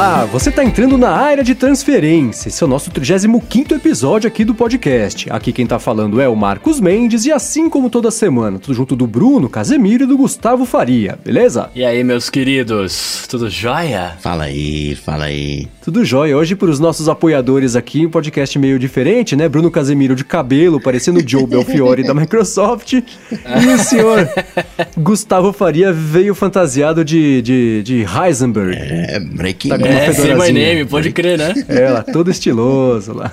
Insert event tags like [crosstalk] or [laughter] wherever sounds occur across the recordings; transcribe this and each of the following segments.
Olá, você está entrando na área de transferência. Esse é o nosso 35 episódio aqui do podcast. Aqui quem está falando é o Marcos Mendes e assim como toda semana, tudo junto do Bruno Casemiro e do Gustavo Faria, beleza? E aí, meus queridos, tudo jóia? Fala aí, fala aí. Tudo jóia. Hoje, para os nossos apoiadores aqui, um podcast meio diferente, né? Bruno Casemiro de cabelo, parecendo o Joe Belfiore da Microsoft. E o senhor [laughs] Gustavo Faria veio fantasiado de, de, de Heisenberg. É, Breaking Tá É, say my name, pode crer, né? É, lá, todo estiloso lá.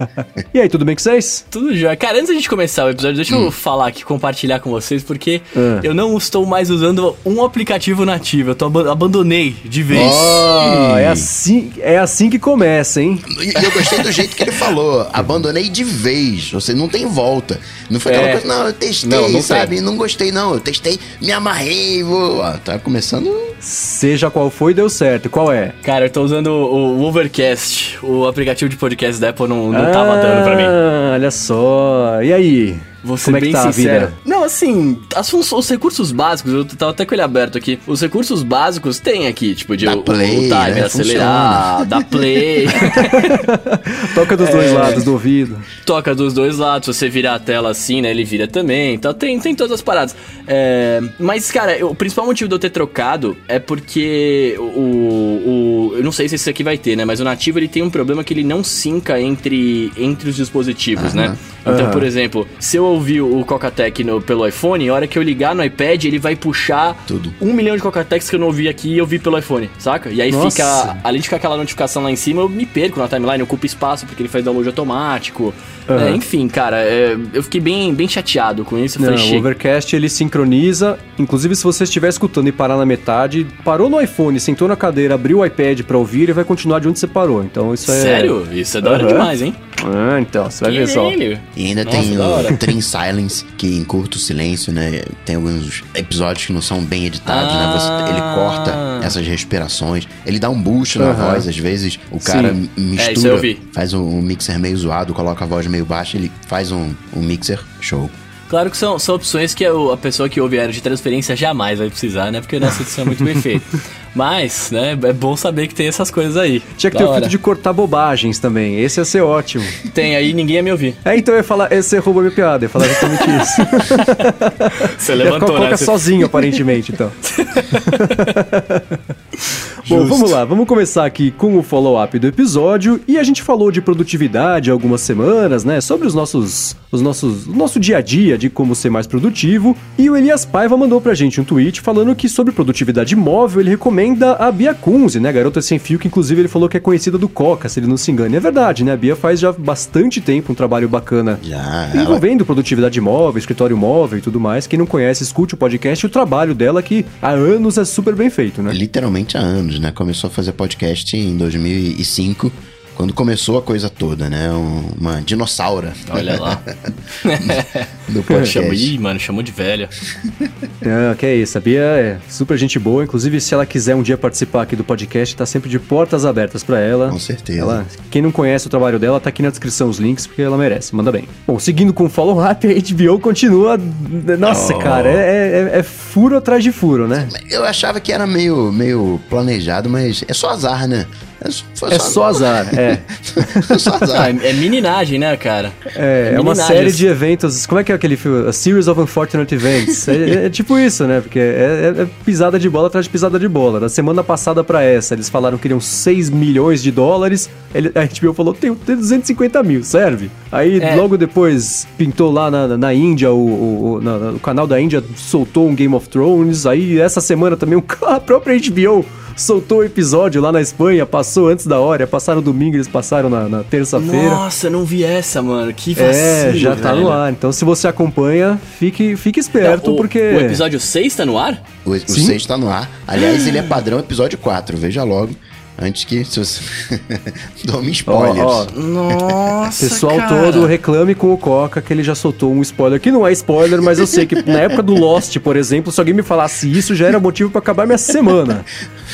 [laughs] e aí, tudo bem com vocês? Tudo jóia. Cara, antes da gente começar o episódio, deixa eu falar aqui, compartilhar com vocês, porque Ah. eu não estou mais usando um aplicativo nativo, eu tô aban- abandonei de vez. Ó, é assim, é assim que começa, hein? E eu gostei do jeito que ele falou. Abandonei de vez. Você não tem volta. Não foi aquela É. coisa, não, eu testei, Não, não sabe? Não gostei, não. Eu testei, me amarrei. Vou... Ah, tá começando. Seja qual foi, deu certo. Qual é? Cara, eu tô usando o, Overcast, o aplicativo de podcast da Apple não, não tava dando pra mim. Ah, olha só. E aí? Vou ser Como é que bem tá a sincero. vida? Não, assim, as os recursos básicos, eu tava até com ele aberto aqui. Os recursos básicos tem aqui, tipo, de Dá o, play, o timer né? acelerar, dá play. [laughs] Toca dos É. dois lados do ouvido. toca dos dois lados. Se você virar a tela assim, né? Ele vira também. Então tem, tem todas as paradas. É, mas, cara, eu- o principal motivo de eu ter trocado é porque o, o. Eu não sei se esse aqui vai ter, né? Mas o nativo ele tem um problema que ele não sinca entre, entre os dispositivos, né? Então, por exemplo, se eu ouvir o Cocatec no, pelo iPhone, a hora que eu ligar no iPad, ele vai puxar Tudo. um milhão de Cocatecs que eu não ouvi aqui e eu vi pelo iPhone, saca? E aí Nossa. fica. Além de ficar aquela notificação lá em cima, eu me perco na timeline, ocupa espaço porque ele faz download automático. Aham. É, enfim, cara, é, eu fiquei bem, bem chateado com isso. Não, falei, o. Overcast ele sincroniza. Inclusive, se você estiver escutando e parar na metade, parou no iPhone, sentou na cadeira, abriu o iPad pra ouvir e vai continuar de onde você parou. Então isso é. Sério? Isso é da hora Aham. demais, hein? Ah, então, você vai ver só. E ainda Nossa, tem o Train Silence, que encurta o silêncio, né? Tem alguns episódios que não são bem editados, né? Você- ele Ah. corta essas respirações. Ele dá um boost na Aham. voz, às vezes o cara Sim. É, mistura, vi. faz um, um mixer meio zoado, coloca a voz meio baixa, ele faz um, um mixer show. Claro que são, são opções que a, a pessoa que ouve a área de transferência jamais vai precisar, né? Porque nossa edição é muito bem feita. [laughs] Mas, né, é bom saber que tem essas coisas aí. Tinha que Da ter o hora. filtro de cortar bobagens também. Esse ia ser ótimo. Tem aí, ninguém ia me ouvir. É, então eu ia falar, você roubou minha piada, eu ia falar exatamente [laughs] isso. Você ia levantou, Coca né? Você- sozinho, aparentemente, então. [laughs] Bom, vamos lá, vamos começar aqui com o follow-up do episódio. E a gente falou de produtividade há algumas semanas, né? Sobre os nossos, os nossos, o nosso dia a dia de como ser mais produtivo. E o Elias Paiva mandou pra gente um tweet falando que sobre produtividade móvel ele recomenda a Bia Kunze, né? Garota sem fio, que inclusive ele falou que é conhecida do Coca, se ele não se engana. E é verdade, né? A Bia faz já bastante tempo um trabalho bacana Já, ela envolvendo produtividade móvel, escritório móvel e tudo mais. Quem não conhece, escute o podcast e o trabalho dela, que há anos é super bem feito, né? literalmente há anos, né? Começou a fazer podcast em 2005, quando começou a coisa toda, né? Um- uma dinossaura Olha lá. [laughs] do podcast. Chamou, ih, mano, chamou de velha. Não, que é isso. A Bia é super gente boa. Inclusive, se ela quiser um dia participar aqui do podcast, tá sempre de portas abertas pra ela. Com certeza. Ela, quem não conhece o trabalho dela, tá aqui na descrição os links, porque ela merece. Manda bem. Bom, seguindo com o follow-up, a HBO continua. Nossa, Oh. cara, é, é- é furo atrás de furo, né? Eu achava que era meio, meio planejado, mas é só azar, né? É só, foi [laughs] É só azar, é. é só azar. é, é meninagem, né, cara? É, é uma meninagem, série de eventos. Como é que é aquele filme? A Series of Unfortunate Events. é, é tipo isso, né? Porque é, é- é pisada de bola atrás de pisada de bola. Na semana passada pra essa, eles falaram que queriam 6 milhões de dólares. Ele, a HBO falou: tem, tem 250 mil, serve? Aí É. logo depois pintou lá na, na- Índia, o, o, o- na- na- o canal da Índia soltou um Game of Thrones. Aí essa semana também o- [laughs] a própria HBO. Soltou o episódio lá na Espanha, passou antes da hora, passaram domingo, eles passaram na, na terça-feira. Nossa, eu não vi essa, mano. Que vacilo, É, já tá velho. no ar. Então, se você acompanha, fique, fique esperto, Não, o, porque. O episódio 6 tá no ar? O, o Sim. 6 tá no ar. Aliás, ele é padrão episódio 4. Veja logo. Antes que. Se você... [laughs] Tome spoilers. Ó, ó, Nossa, Pessoal cara. todo reclame com o Coca que ele já soltou um spoiler. Que não é spoiler, mas eu sei que na época do Lost, por exemplo, se alguém me falasse isso, já era motivo pra acabar minha semana.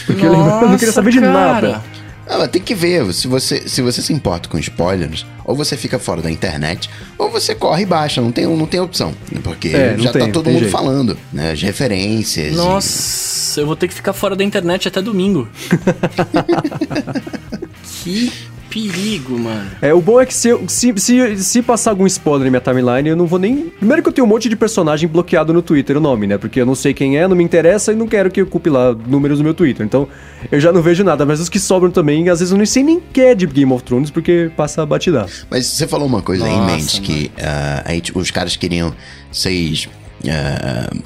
Porque eu, lembro- eu não queria Nossa, saber de cara. nada. Ah, tem que ver, se você, se você se importa com spoilers, ou você fica fora da internet, ou você corre e baixa, não tem, não tem opção. Porque É, não já tem, tá todo mundo jeito. falando, né? As referências. e- Nossa, eu vou ter que ficar fora da internet até domingo. [laughs] que perigo, mano. É, o bom é que se, eu- se, se, se passar algum spoiler na minha timeline, eu não vou nem. Primeiro que eu tenho um monte de personagem bloqueado no Twitter, o nome, né? Porque eu não sei quem é, não me interessa e não quero que ocupe lá números no meu Twitter. Então eu já não vejo nada. Mas os que sobram também, às vezes eu nem sei nem que é de Game of Thrones, porque passa a batidão. Mas você falou uma coisa aí em Nossa, mente, que ah, a H- os caras queriam 6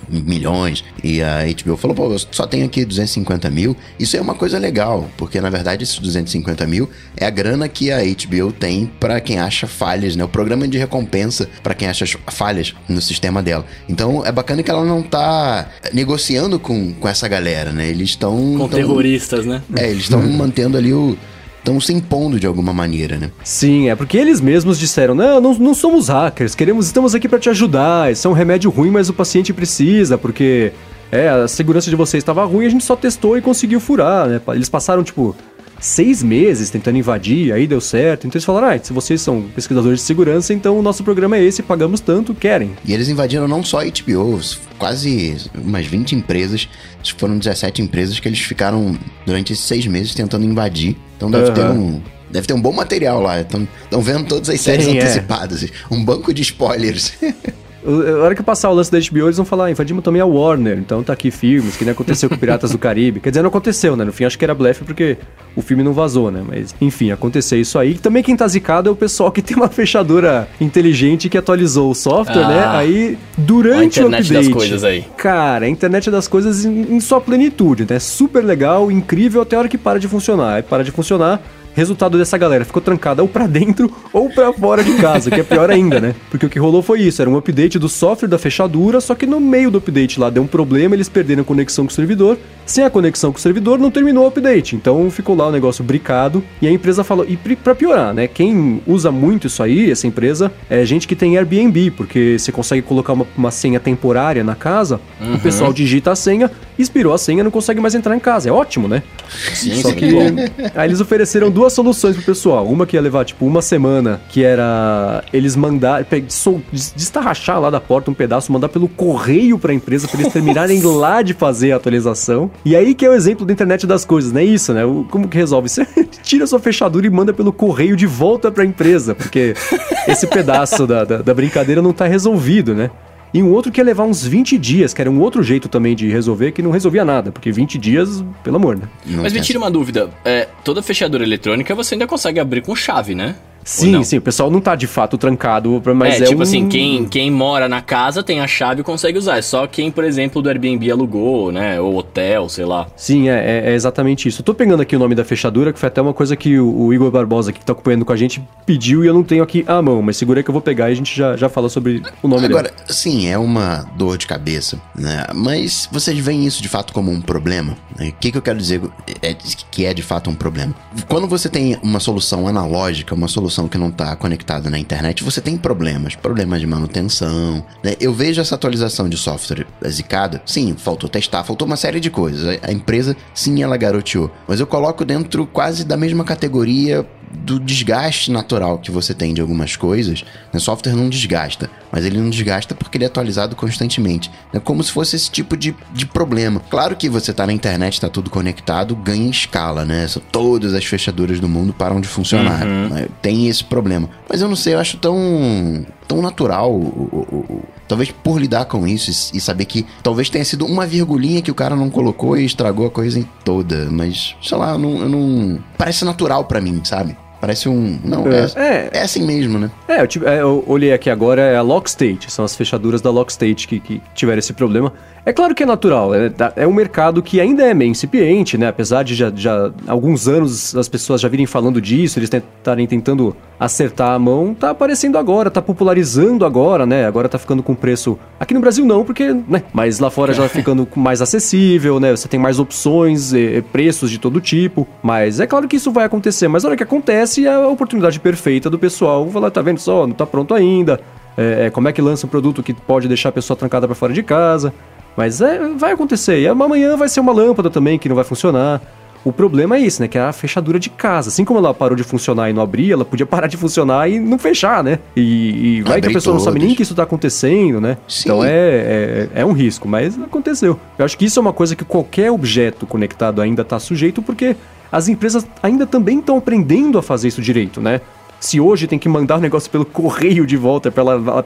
milhões e a HBO falou, pô, eu só tenho aqui 250 mil. Isso é uma coisa legal, porque na verdade esses 250 mil é a grana que a HBO tem pra quem acha falhas, né? O programa de recompensa pra quem acha falhas no sistema dela. Então é bacana que ela não tá negociando com, com essa galera, né? Eles estão... Com terroristas, né? É, eles estão [laughs] mantendo ali o... Estão se impondo de alguma maneira, né? Sim, é porque eles mesmos disseram: não, não, não somos hackers, queremos, estamos aqui pra te ajudar. Isso é um remédio ruim, mas o paciente precisa, porque é, a segurança de vocês estava ruim, a gente só testou e conseguiu furar, né? Eles passaram, tipo, seis meses tentando invadir, aí deu certo. Então eles falaram: ah, se vocês são pesquisadores de segurança, então o nosso programa é esse, pagamos tanto, querem. E eles invadiram não só a HBO, quase umas 20 empresas. Foram 17 empresas que eles ficaram durante esses seis meses tentando invadir. Então deve ter Aham. um. Deve ter um bom material lá. Estão vendo todas as séries Sim, é. antecipadas. Um banco de spoilers. [laughs] O- A hora que passar o lance da HBO, eles vão falar, ah, invadimos também a Warner, então tá aqui filmes, que nem aconteceu com Piratas do [laughs] Caribe. Quer dizer, não aconteceu, né? No fim, acho que era blefe porque o filme não vazou, né? Mas, enfim, aconteceu isso aí. Também quem tá zicado é o pessoal que tem uma fechadura inteligente que atualizou o software, Ah. né? Aí, durante A o internet update... das coisas aí. Cara, a internet das coisas em, em sua plenitude, né? Super legal, incrível, até a hora que para de funcionar. Aí para de funcionar... Resultado dessa galera ficou trancada ou pra dentro ou pra fora de casa, que é pior ainda, né? Porque o que rolou foi isso, era um update do software da fechadura, só que no meio do update lá deu um problema, eles perderam a conexão com o servidor. Sem a conexão com o servidor, não terminou o update. Então ficou lá o negócio bricado e a empresa falou, e pra piorar, né? Quem usa muito isso aí, essa empresa, é gente que tem Airbnb, porque você consegue colocar uma, uma senha temporária na casa, o pessoal digita a senha, expirou a senha, não consegue mais entrar em casa. É ótimo, né? Sim, Só sim, que bom. aí eles ofereceram duas soluções pro pessoal. Uma que ia levar, tipo, uma semana, que era eles mandar, sol- destarrachar lá da porta um pedaço, mandar pelo correio pra empresa, pra eles [laughs] terminarem lá de fazer a atualização. E aí que é o exemplo da internet das coisas, né? Isso, né? O- Como que resolve? Você [laughs] tira sua fechadura e manda pelo correio de volta pra empresa, porque [laughs] esse pedaço da, da, da brincadeira não tá resolvido, né? E um outro que ia levar uns 20 dias, que era um outro jeito também de resolver, que não resolvia nada, porque 20 dias, pelo amor, né? Não Mas me tira uma dúvida. É, toda fechadura eletrônica você ainda consegue abrir com chave, né? Sim, sim, o pessoal não tá de fato trancado, mas é, é, tipo um- assim, quem, quem mora na casa tem a chave e consegue usar. É só quem, por exemplo, do Airbnb alugou, né? Ou hotel, sei lá. Sim, é, é- é exatamente isso. Eu tô pegando aqui o nome da fechadura, que foi até uma coisa que o, o Igor Barbosa, que tá acompanhando com a gente, pediu e eu não tenho aqui à mão, mas segura aí que eu vou pegar e a gente já, já fala sobre o nome Agora, dele. sim, é uma dor de cabeça, né? Mas vocês veem isso de fato como um problema? né? O que, que eu quero dizer é que é de fato um problema? Quando você tem uma solução analógica, uma solução que não está conectada na internet, você tem problemas. Problemas de manutenção, né? Eu vejo essa atualização de software zicada. Sim, faltou testar, faltou uma série de coisas. A empresa, sim, ela garoteou. Mas eu coloco dentro quase da mesma categoria do desgaste natural que você tem de algumas coisas, né? software não desgasta, mas ele não desgasta porque ele é atualizado constantemente. É como se fosse esse tipo de, de problema. Claro que você tá na internet, está tudo conectado, ganha escala, né? Todas as fechaduras do mundo param de funcionar. né? Tem esse problema. Mas eu não sei, eu acho tão, tão natural, o- o- o- talvez por lidar com isso e, e saber que talvez tenha sido uma virgulinha que o cara não colocou e estragou a coisa em toda. Mas, sei lá, eu não. eu não- Parece natural pra mim, sabe? Parece um. Não, é, É. é assim mesmo, né? É, eu, tive- é, eu olhei aqui agora, é a Lockstate, são as fechaduras da Lockstate que, que tiveram esse problema. É claro que é natural, é, da- é um mercado que ainda é meio incipiente, né? Apesar de já, já alguns anos as pessoas já virem falando disso, eles estarem tentando acertar a mão, tá aparecendo agora, tá popularizando agora, né? Agora tá ficando com preço. Aqui no Brasil não, porque, né? Mas lá fora já [laughs] ficando com mais acessível, né? Você tem mais opções, eh, preços de todo tipo. Mas é claro que isso vai acontecer, mas na hora que acontece é a oportunidade perfeita do pessoal falar, tá vendo só, não tá pronto ainda. É, é, como é que lança um produto que pode deixar a pessoa trancada pra fora de casa. Mas é, vai acontecer. E amanhã vai ser uma lâmpada também que não vai funcionar. O problema é esse, né? Que é a fechadura de casa. Assim como ela parou de funcionar e não abria, ela podia parar de funcionar e não fechar, né? E, e vai que a pessoa todos. não sabe nem que isso tá acontecendo, né? Sim. Então é, é, é, um risco, mas aconteceu. Eu acho que isso é uma coisa que qualquer objeto conectado ainda tá sujeito, porque as empresas ainda também estão aprendendo a fazer isso direito, né? Se hoje tem que mandar o negócio pelo correio de volta para ela, ela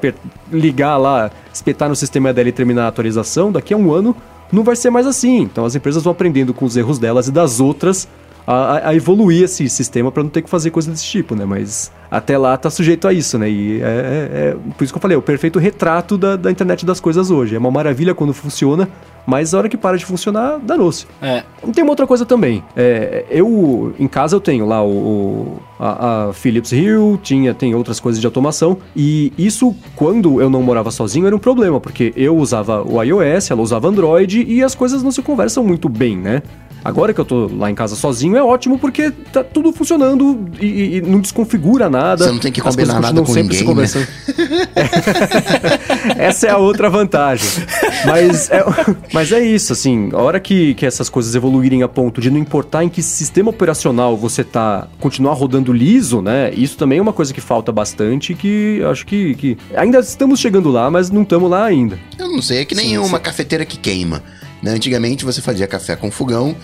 ligar lá, espetar no sistema dela e terminar a atualização, daqui a um ano não vai ser mais assim. Então as empresas vão aprendendo com os erros delas e das outras a, a evoluir esse sistema para não ter que fazer coisa desse tipo, né? Mas até lá tá sujeito a isso, né? E é, é, é por isso que eu falei, é o perfeito retrato da, da internet das coisas hoje. É uma maravilha quando funciona, mas a hora que para de funcionar, danou-se. É. Tem uma outra coisa também. É, eu, em casa, eu tenho lá o, a, a, Philips Hue, tinha, tem outras coisas de automação, e isso, quando eu não morava sozinho, era um problema, porque eu usava o iOS, ela usava Android, e as coisas não se conversam muito bem, né? Agora que eu tô lá em casa sozinho é ótimo porque tá tudo funcionando e, e não desconfigura nada. Você não tem que combinar nada com ninguém, se né? [laughs] Essa é a outra vantagem. Mas é, mas é isso, assim, a hora que, que essas coisas evoluírem a ponto de não importar em que sistema operacional você tá, continuar rodando liso, né? Isso também é uma coisa que falta bastante que acho que, que ainda estamos chegando lá, mas não estamos lá ainda. Eu não sei, é que nem sim, uma sim. cafeteira que queima. Né? Antigamente você fazia café com fogão?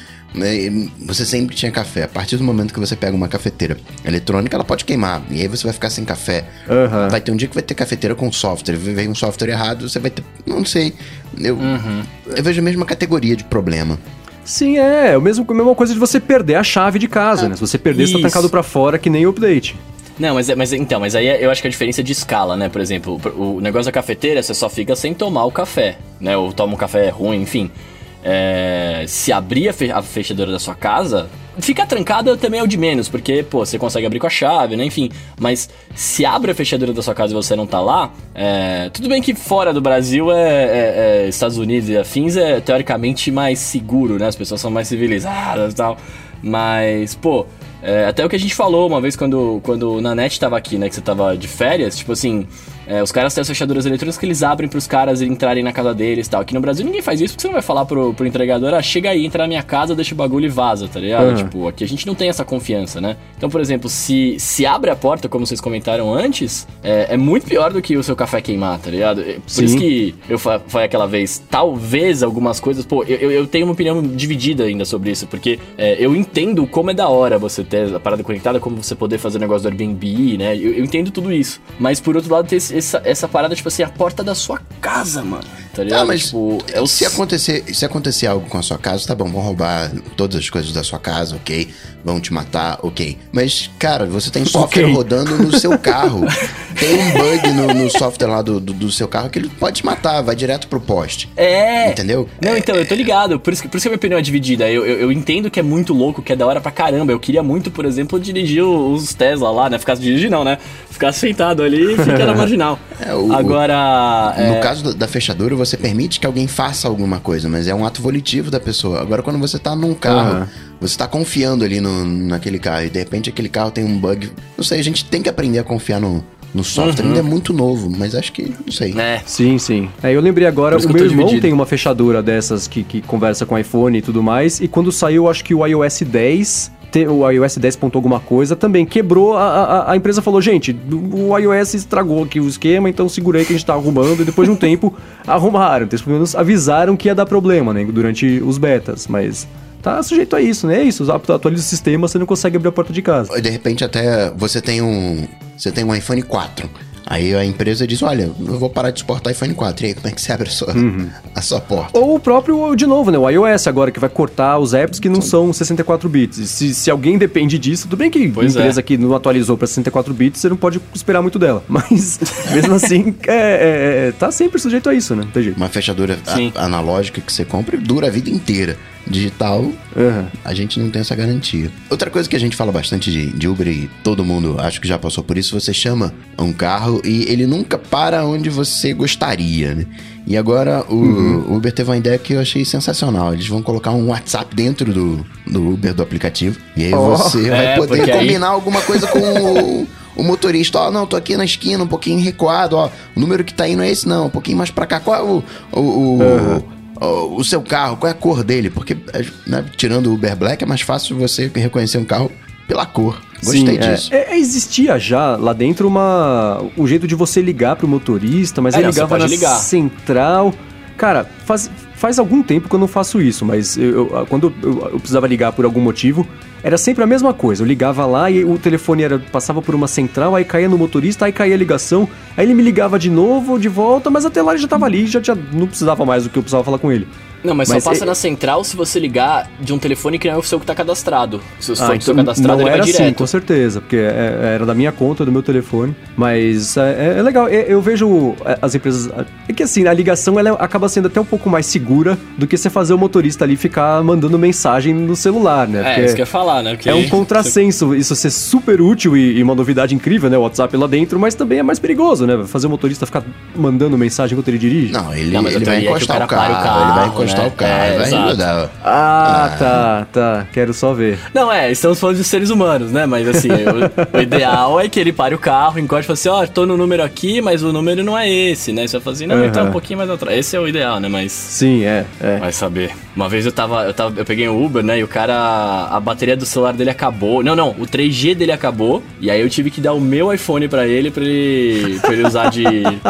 Você sempre tinha café. A partir do momento que você pega uma cafeteira eletrônica, ela pode queimar. E aí você vai ficar sem café. Uhum. Vai ter um dia que vai ter cafeteira com software. Vem um software errado, você vai ter. Não sei. Eu, uhum. eu vejo a mesma categoria de problema. Sim, é. é o mesmo, a mesma coisa de você perder a chave de casa, é. né? Se você perder, Isso. você tá trancado pra fora que nem o update. Não, mas, é, mas então, mas aí eu acho que a diferença é de escala, né? Por exemplo, o, o negócio da cafeteira, você só fica sem tomar o café, né? Ou toma um café ruim, enfim. É, se abrir a, fe a fechadura da sua casa, ficar trancada também é o de menos, porque, pô, você consegue abrir com a chave, né? Enfim, mas se abre a fechadura da sua casa e você não tá lá, é, tudo bem que fora do Brasil é, é, é, Estados Unidos e afins é teoricamente mais seguro, né? As pessoas são mais civilizadas e tal. Mas, pô, é, até o que a gente falou uma vez quando, quando o Nanete tava aqui, né? Que você tava de férias, tipo assim, é, os caras têm as fechaduras eletrônicas que eles abrem pros caras entrarem na casa deles e tal. Aqui no Brasil ninguém faz isso porque você não vai falar pro, pro entregador, ah, chega aí, entra na minha casa, deixa o bagulho e vaza, tá ligado? Uhum. Tipo, aqui a gente não tem essa confiança, né? Então, por exemplo, se, se abre a porta, como vocês comentaram antes, é, é muito pior do que o seu café queimar, tá ligado? É, por Sim. isso que eu falei aquela vez, talvez algumas coisas, pô, eu, eu tenho uma opinião dividida ainda sobre isso, porque é, eu entendo como é da hora você ter a parada conectada, como você poder fazer o negócio do Airbnb, né? Eu, eu entendo tudo isso. Mas por outro lado, ter essa, essa parada tipo assim, a porta da sua casa, mano. Tá ligado? Ah, mas tipo, é o... se, acontecer, se acontecer algo com a sua casa, tá bom, vão roubar todas as coisas da sua casa, ok? Vão te matar, ok. Mas, cara, você tem software okay. rodando no seu [laughs] carro. tem um bug no, no software lá do, do, do, seu carro que ele pode te matar, vai direto pro poste. É. Entendeu? Não, então, eu tô ligado. Por isso, que, por isso que a minha opinião é dividida. Eu, eu, eu, entendo que é muito louco, que é da hora pra caramba. Eu queria muito, por exemplo, dirigir os Tesla lá, né? Ficar dirigir não, né? Ficar sentado ali e ficar na [laughs] marginal. É, o, Agora. No é... caso da fechadura, você permite que alguém faça alguma coisa, mas é um ato volitivo da pessoa. Agora, quando você tá num carro. Uhum você está confiando ali no, naquele carro e de repente aquele carro tem um bug. Não sei, a gente tem que aprender a confiar no, no software. Uhum. Ainda é muito novo, mas acho que, não sei. É. Sim, sim. É, eu lembrei agora, o meu irmão dividido. tem uma fechadura dessas que, que conversa com iPhone e tudo mais, e quando saiu, acho que o iOS 10 o iOS 10 ponto alguma coisa também quebrou. A, a, a, empresa falou, gente, o iOS estragou aqui o esquema, então segurei que a gente tá arrumando. E depois de um tempo, [laughs] arrumaram. Então, pelo menos avisaram que ia dar problema, né? Durante os betas. Mas tá sujeito a isso, né? É isso, atualiza o sistema, você não consegue abrir a porta de casa. De repente até você tem um, você tem um iPhone 4. Aí a empresa diz: Olha, eu vou parar de suportar iPhone 4. E aí, como é que você abre a sua, uhum. a sua porta? Ou o próprio, de novo, né? O iOS agora, que vai cortar os apps que não são 64 bits. Se, se alguém depende disso, tudo bem que pois a empresa é. que não atualizou para 64 bits, você não pode esperar muito dela. [laughs] Mas, mesmo assim, é, é, é, tá sempre sujeito a isso, né? Não tem jeito. Uma fechadura analógica que você compra dura a vida inteira digital, uhum. a gente não tem essa garantia. Outra coisa que a gente fala bastante de, de, Uber e todo mundo acho que já passou por isso, você chama um carro e ele nunca para onde você gostaria, né? E agora o uhum. Uber teve uma ideia que eu achei sensacional. Eles vão colocar um WhatsApp dentro do, do Uber, do aplicativo. E aí oh, você [laughs] é, vai poder combinar aí... alguma coisa com o, o motorista. Ó, oh, não, tô aqui na esquina, um pouquinho recuado. Ó, o número que tá indo é esse, não. Um pouquinho mais pra cá. Qual é o, o, o, uhum o, o seu carro, qual é a cor dele? Porque, né, tirando o Uber Black, é mais fácil você reconhecer um carro pela cor. Gostei Sim, é. disso. É, é, existia já lá dentro uma um jeito de você ligar pro motorista, mas É, ele ligava na ligar. central. Cara, faz, faz algum tempo que eu não faço isso, mas eu- eu- quando eu, eu precisava ligar por algum motivo, era sempre a mesma coisa. Eu ligava lá e o telefone era, passava por uma central, aí caía no motorista, aí caía a ligação, aí ele me ligava de novo, de volta, mas até lá ele já tava ali, já tinha, não precisava mais do que eu precisava falar com ele. Não, mas, Mas só passa é- na central se você ligar de um telefone que não é o seu que tá cadastrado. Se for Ah, o seu então cadastrado, não ele era vai assim, direto. com certeza, porque é- era da minha conta, do meu telefone. Mas é, é legal, é- eu vejo é, as empresas. É que assim, a ligação ela acaba sendo até um pouco mais segura do que você fazer o motorista ali ficar mandando mensagem no celular, né? É, Porque isso que eu ia falar, né? Porque é um contrassenso isso ser super útil e, e uma novidade incrível, né? O WhatsApp lá dentro, mas também é mais perigoso, né? Fazer o motorista ficar mandando mensagem enquanto ele dirige. Não, ele, Não, ele vai é o encostar cara o carro, para o ele vai carro, encostar né? o carro, É, vai exato. mudar. Ah, tá, tá. Quero só ver. Não, é, estamos falando de seres humanos, né? Mas assim, o, o ideal é que ele pare o carro, encoste e fale assim, ó, tô no número aqui, mas o número não é esse, né? Você vai falar assim, não, ele tá Aham. um pouquinho mais atrás. Esse é o ideal, né? Mas. Sim, é, é. Vai saber. Uma vez eu tava, eu tava. Eu peguei um Uber, né? E o cara. A bateria do celular dele acabou. Não, não, o 3G dele acabou. E aí eu tive que dar o meu iPhone pra ele pra ele, pra ele usar de,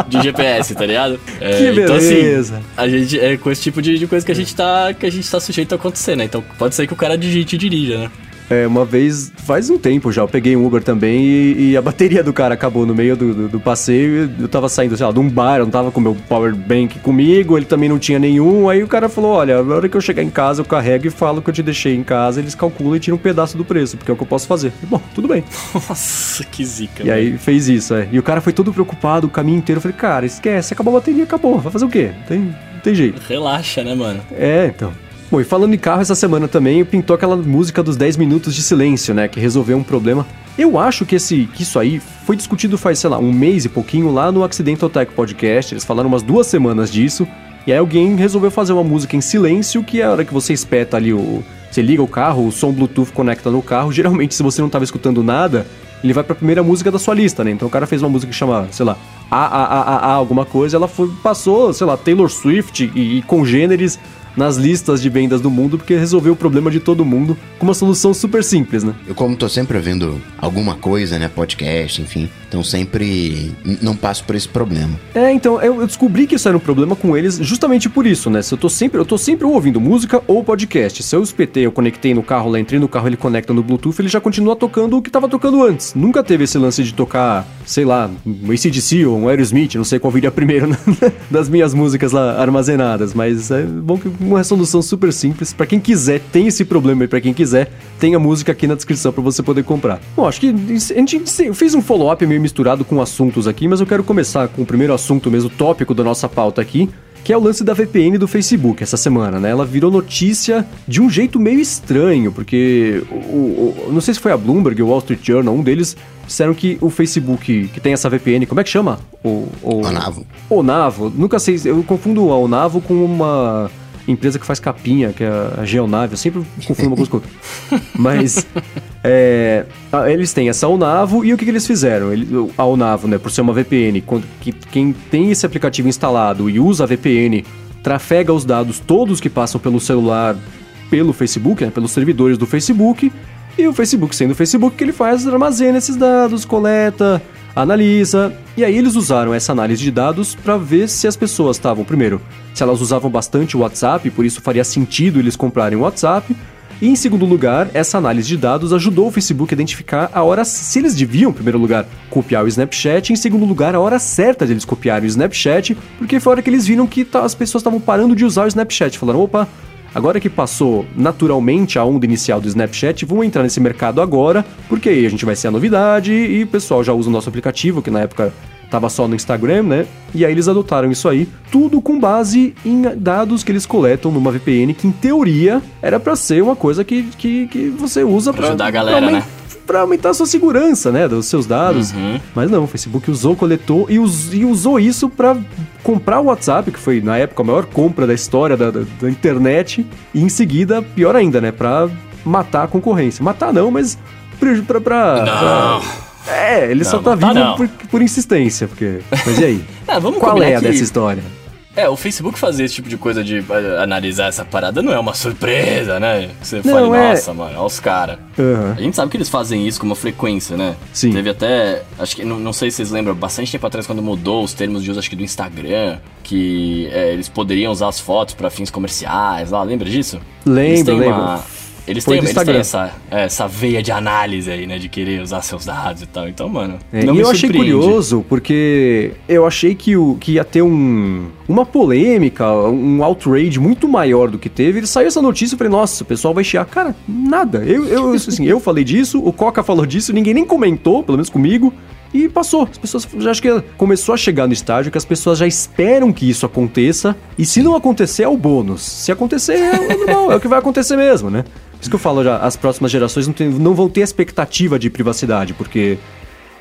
de GPS, tá ligado? É, Que Então, beleza. assim, a gente. É com esse tipo de, de coisa que a gente tá. Que a gente tá sujeito a acontecer, né? Então pode ser que o cara digite e dirija, né? É, uma vez, faz um tempo já, eu peguei um Uber também e, e a bateria do cara acabou no meio do, do, do passeio. Eu tava saindo, sei lá, de um bar, eu não tava com meu power bank comigo, ele também não tinha nenhum. Aí o cara falou: Olha, na hora que eu chegar em casa, eu carrego e falo que eu te deixei em casa, eles calculam e tiram um pedaço do preço, porque é o que eu posso fazer. Bom, tudo bem. Nossa, que zica. E aí fez isso, é. E o cara foi todo preocupado o caminho inteiro. Eu falei: Cara, esquece, acabou a bateria, acabou. Vai fazer o quê? Tem, não tem jeito. Relaxa, né, mano? É, então. Bom, e falando em carro, essa semana também pintou aquela música dos 10 minutos de silêncio, né? Que resolveu um problema. Eu acho que, esse, que isso aí foi discutido faz, sei lá, um mês e pouquinho lá no Accidental Tech Podcast. Eles falaram umas duas semanas disso. E aí alguém resolveu fazer uma música em silêncio, que é a hora que você espeta ali o. Você liga o carro, o som Bluetooth conecta no carro. Geralmente, se você não estava escutando nada, ele vai pra primeira música da sua lista, né? Então o cara fez uma música que chama, sei lá, A, A, A, A, A alguma coisa, ela foi, passou, sei lá, Taylor Swift e, e congêneres nas listas de vendas do mundo, porque resolveu o problema de todo mundo com uma solução super simples, né? Eu, como tô sempre ouvindo alguma coisa, né? Podcast, enfim. Então sempre não passo por esse problema. É, então, eu descobri que isso era um problema com eles justamente por isso, né? Se eu tô sempre, eu tô sempre ou ouvindo música ou podcast. Se eu espetei, eu conectei no carro, lá entrei no carro, ele conecta no Bluetooth, ele já continua tocando o que tava tocando antes. Nunca teve esse lance de tocar, sei lá, um ACDC ou um Aerosmith, não sei qual viria primeiro [laughs] né? das minhas músicas lá armazenadas, mas é bom que uma resolução super simples. Pra quem quiser, tem esse problema aí, pra quem quiser, tem a música aqui na descrição pra você poder comprar. Bom, acho que a gente fez um follow-up meio misturado com assuntos aqui, mas eu quero começar com o primeiro assunto mesmo, tópico da nossa pauta aqui, que é o lance da VPN do Facebook essa semana, né? Ela virou notícia de um jeito meio estranho, porque o- o- não sei se foi a Bloomberg ou o Wall Street Journal, um deles disseram que o Facebook que tem essa VPN, como é que chama? O, o Onavo. Onavo, nunca sei, eu confundo a Onavo com uma empresa que faz capinha, que é a Geonave, eu sempre confundo uma coisa com outra. Mas [laughs] é, a- eles têm essa Onavo e o que, que eles fizeram? Ele- a Onavo, né, por ser uma VPN, quando, que, quem tem esse aplicativo instalado e usa a VPN, trafega os dados todos que passam pelo celular pelo Facebook, né, pelos servidores do Facebook, e o Facebook, sendo o Facebook, que ele faz? Armazena esses dados, coleta, analisa, e aí eles usaram essa análise de dados para ver se as pessoas estavam, primeiro, se elas usavam bastante o WhatsApp, por isso faria sentido eles comprarem o WhatsApp, e em segundo lugar, essa análise de dados ajudou o Facebook a identificar a hora se eles deviam, em primeiro lugar, copiar o Snapchat, e em segundo lugar, a hora certa de eles copiarem o Snapchat, porque foi a hora que eles viram que tá- as pessoas estavam parando de usar o Snapchat, falaram, opa, Agora que passou naturalmente a onda inicial do Snapchat, vamos entrar nesse mercado agora, porque aí a gente vai ser a novidade e o pessoal já usa o nosso aplicativo, que na época tava só no Instagram, né? E aí eles adotaram isso aí, tudo com base em dados que eles coletam numa VPN, que em teoria era pra ser uma coisa que, que, que você usa pra, ajudar a galera, pra aumen- né? Pra aumentar a sua segurança, né? Dos seus dados. Uhum. Mas não, o Facebook usou, coletou e, us- e usou isso pra comprar o WhatsApp, que foi na época a maior compra da história da, da- da internet, e em seguida, pior ainda, né? Pra matar a concorrência. Matar não, mas pra. Não. É, ele só Não, tá matar vivo não. por, por insistência, porque. Mas e aí? [laughs] Ah, Qual é a que- dessa história? É, o Facebook fazer esse tipo de coisa de uh, analisar essa parada não é uma surpresa, né? Você Não, fala, é- nossa, mano, olha os caras. Aham. A gente sabe que eles fazem isso com uma frequência, né? Sim. Teve até, acho que, não, não sei se vocês lembram, bastante tempo atrás quando mudou os termos de uso, acho que do Instagram, que é, eles poderiam usar as fotos pra fins comerciais lá, lembra disso? Lembro, lembro. Uma, eles têm, eles têm essa, é, essa veia de análise aí, né? De querer usar seus dados e tal. Então, mano, É, não e me eu achei curioso porque eu achei que, o, que ia ter um, uma polêmica, um outrage muito maior do que teve. Ele saiu essa notícia e eu falei, nossa, o pessoal vai chiar. Cara, nada. Eu, eu, assim, eu falei disso, o Coca falou disso, ninguém nem comentou, pelo menos comigo. E passou. As pessoas já acho que começou a chegar no estágio que as pessoas já esperam que isso aconteça. E se não acontecer, é o bônus. Se acontecer, é, é normal, é o que vai acontecer mesmo, né? Isso que eu falo já, as próximas gerações não, tem- não vão ter expectativa de privacidade, porque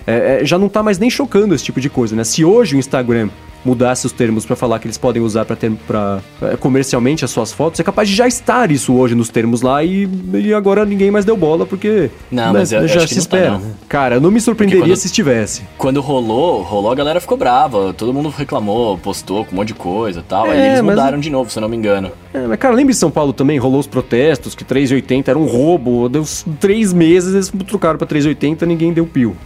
é, é, já não tá mais nem chocando esse tipo de coisa, né? Se hoje o Instagram mudasse os termos pra falar que eles podem usar para é, comercialmente as suas fotos, é capaz de já estar isso hoje nos termos lá e, e agora ninguém mais deu bola porque Não, mas eu- eu já acho que se não tá, espera. não. né? Cara, eu não me surpreenderia quando- se estivesse. Quando rolou, rolou, a galera ficou brava. Todo mundo reclamou, postou com um monte de coisa e tal. É, aí eles mas- mudaram de novo, se eu não me engano. É, mas cara, lembra em São Paulo também? Rolou os protestos, que 3,80 era um roubo. Deu uns três meses, eles trocaram pra 3,80 ninguém deu pio.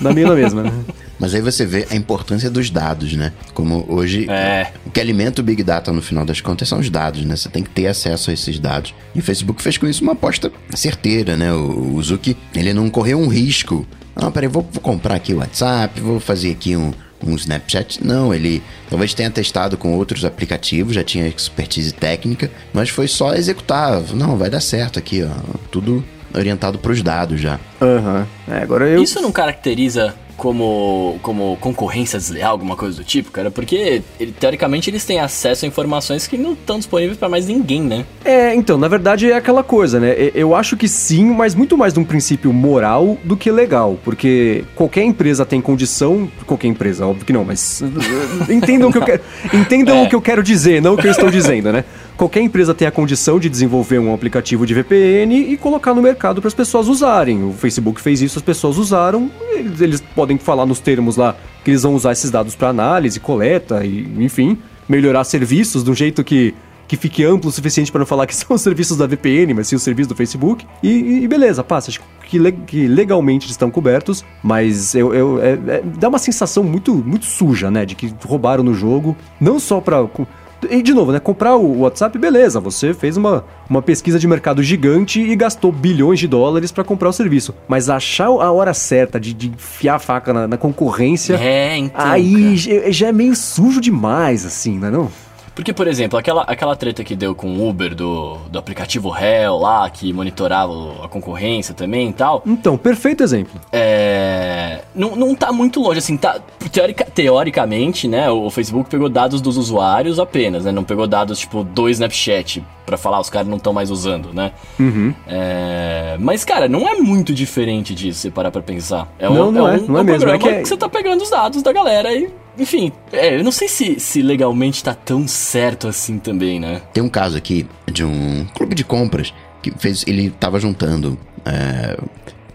Da mesma mesma, né? [laughs] Mas aí você vê a importância dos dados, né? Como hoje, É. o que alimenta o Big Data no final das contas são os dados, né? Você tem que ter acesso a esses dados. E o Facebook fez com isso uma aposta certeira, né? O, o Zuki, ele não correu um risco. Ah, peraí, vou, vou comprar aqui o WhatsApp, vou fazer aqui um, um Snapchat. Não, ele talvez tenha testado com outros aplicativos, já tinha expertise técnica, mas foi só executar. Não, vai dar certo aqui, ó. Tudo orientado para os dados já. Aham. É, agora eu. Isso não caracteriza como, como concorrência desleal, alguma coisa do tipo, cara? Porque, ele- teoricamente, eles têm acesso a informações que não estão disponíveis pra mais ninguém, né? É, então, na verdade é aquela coisa, né? Eu acho que sim, mas muito mais de um princípio moral do que legal. Porque qualquer empresa tem condição. Qualquer empresa, óbvio que não, mas. [laughs] Entendam o que eu quero. Entendam É. o que eu quero dizer, não o que eu estou dizendo, né? Qualquer empresa tem a condição de desenvolver um aplicativo de VPN e colocar no mercado para as pessoas usarem. O Facebook fez isso, as pessoas usaram. Eles, eles podem falar nos termos lá que eles vão usar esses dados para análise, coleta e, enfim, melhorar serviços de um jeito que que fique amplo o suficiente para não falar que [laughs] são os serviços da VPN, mas sim os serviços do Facebook. E, e beleza, passa. Acho que, le- que legalmente eles estão cobertos, mas eu, eu- é- é- dá uma sensação muito, muito suja, né? De que roubaram no jogo. Não só pra. E de novo, né? Comprar o WhatsApp, beleza. Você fez uma, uma pesquisa de mercado gigante e gastou bilhões de dólares para comprar o serviço. Mas achar a hora certa de, de enfiar a faca na, na concorrência. É, então. Aí cara. já- já é meio sujo demais, assim, não é não? Porque, por exemplo, aquela, aquela treta que deu com o Uber do, do aplicativo Hell lá, que monitorava a concorrência também e tal. Então, perfeito exemplo. É. Não, não tá muito longe, assim, tá. teorica- teoricamente, né? O Facebook pegou dados dos usuários apenas, né? Não pegou dados, tipo, do Snapchat, pra falar, os caras não estão mais usando, né? Uhum. É, Mas, cara, não é muito diferente disso, se parar pra pensar. É um, Não, não é, um, não é um mesmo, é que é- que você tá pegando os dados da galera e. Enfim, é, eu não sei se, se legalmente tá tão certo assim também, né? Tem um caso aqui de um clube de compras que fez. Ele tava juntando. é,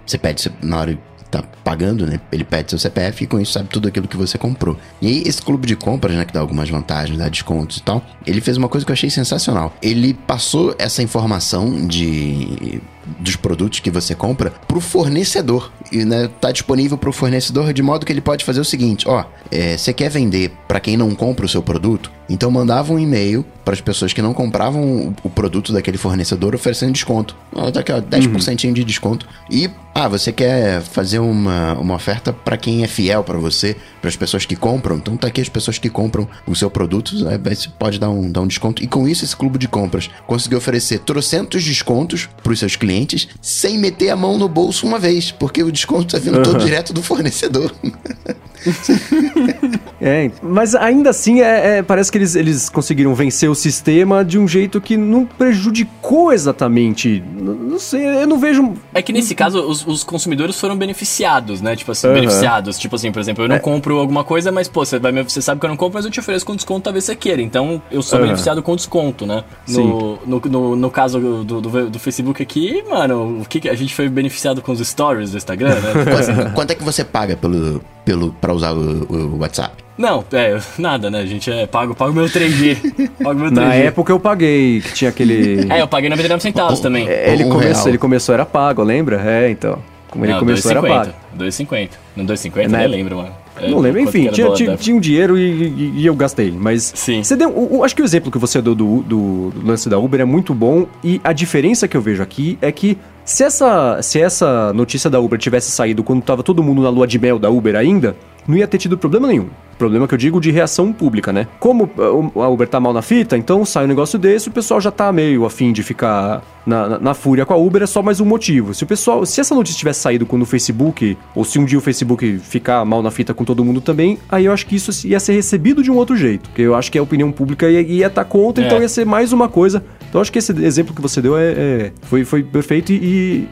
você pede na hora tá pagando, né? Ele pede seu CPF e com isso sabe tudo aquilo que você comprou. E aí, esse clube de compras, né? Que dá algumas vantagens, dá descontos e tal. Ele fez uma coisa que eu achei sensacional. Ele passou essa informação de dos produtos que você compra pro fornecedor. E né, tá disponível pro fornecedor de modo que ele pode fazer o seguinte ó é, você quer vender para quem não compra o seu produto? Então mandava um e-mail para as pessoas que não compravam o, o produto daquele fornecedor oferecendo desconto. Ó, tá aqui ó 10% de desconto. E ah você quer fazer uma, uma oferta para quem é fiel para você para as pessoas que compram? Então tá aqui as pessoas que compram o seu produto aí você pode dar um, dar um desconto. E com isso esse clube de compras conseguiu oferecer trocentos descontos para os seus clientes sem meter a mão no bolso uma vez, porque o desconto tá vindo todo direto do fornecedor. [laughs] [laughs] É, mas ainda assim, é, é, parece que eles, eles conseguiram vencer o sistema de um jeito que não prejudicou exatamente. N- Não sei, eu não vejo. É que nesse caso os, os consumidores foram beneficiados, né? Tipo assim, Aham. beneficiados. Tipo assim, por exemplo, eu não compro alguma coisa, mas pô, você, vai, me- você sabe que eu não compro, mas eu te ofereço com desconto, talvez você queira. Então eu sou Aham. beneficiado com desconto, né? No, no, no, no caso do, do, do Facebook aqui, mano, o que, que a gente foi beneficiado com os stories do Instagram, né? [laughs] Quanto é que você paga pelo, pelo, pra usar o, o WhatsApp? Não, é, nada, né? A gente é pago, pago meu 3G. Pago meu 3G. Na época eu paguei, que tinha aquele. É, eu paguei 99 centavos também. É, ele, Um começou, ele começou, era pago, lembra? É, então. Como ele Não, começou, era pago. 2,50. No 2,50 Né? nem lembro, mano. É, Não lembro, enfim, tinha, tinha, da- tinha um dinheiro e, e- e eu gastei. Mas Sim. você deu. o- o- acho que o exemplo que você deu do, do, do lance da Uber é muito bom. E a diferença que eu vejo aqui é que se essa, se essa notícia da Uber tivesse saído quando tava todo mundo na lua de mel da Uber ainda, não ia ter tido problema nenhum. Problema que eu digo de reação pública, né? Como uh, a Uber tá mal na fita, então sai um negócio desse, o pessoal já tá meio afim de ficar na, na, na fúria com a Uber, é só mais um motivo. Se o pessoal, se essa notícia tivesse saído quando o Facebook, ou se um dia o Facebook ficar mal na fita com todo mundo também, aí eu acho que isso ia ser recebido de um outro jeito. Porque eu acho que a opinião pública ia estar tá contra, É. então ia ser mais uma coisa. Então eu acho que esse exemplo que você deu é, é- foi, foi perfeito e,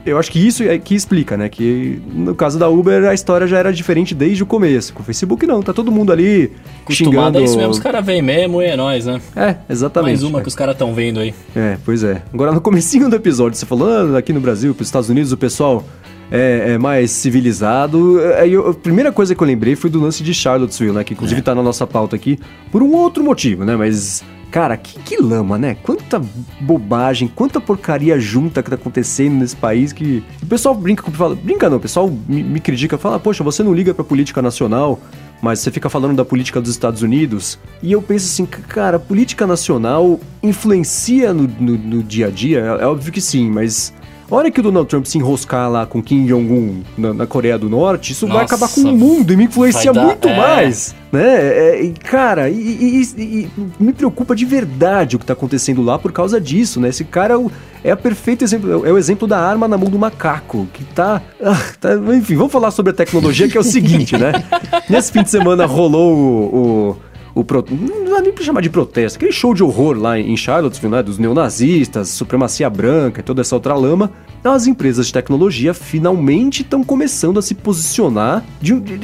e eu acho que isso é que explica, né? Que no caso da Uber a história já era diferente desde o começo. Com o Facebook não, tá todo mundo ali Acostumado xingando. a isso mesmo, os caras veem mesmo e é nóis, né? É, exatamente. Mais uma é. que os caras estão vendo aí. É, pois é. Agora, no comecinho do episódio, você falando aqui no Brasil, pros Estados Unidos, o pessoal é, é mais civilizado. Aí eu- a primeira coisa que eu lembrei foi do lance de Charlottesville, né? Que inclusive tá na nossa pauta aqui, por um outro motivo, né? Mas, cara, que, que lama, né? Quanta bobagem, quanta porcaria junta que tá acontecendo nesse país que... O pessoal brinca, fala, brinca não, o pessoal me, me critica, fala, poxa, você não liga pra política nacional mas você fica falando da política dos Estados Unidos. E eu penso assim, cara, a política nacional influencia no, no- no dia a dia? É, é óbvio que sim, mas. A hora que o Donald Trump se enroscar lá com Kim Jong-un na, na Coreia do Norte, isso vai Nossa, acabar com o mundo e me influencia vai dar- muito é. mais, né? É, cara, e, e- e- me preocupa de verdade o que tá acontecendo lá por causa disso, né? Esse cara é o, é perfeito exemplo, é o exemplo da arma na mão do macaco, que tá, ah, tá- Enfim, vamos falar sobre a tecnologia, que é o seguinte, né? [laughs] Nesse fim de semana rolou o. o o pro- não dá nem pra chamar de protesto, aquele show de horror lá em Charlottesville, né, dos neonazistas, supremacia branca e toda essa outra lama, as empresas de tecnologia finalmente estão começando a se posicionar, de, de-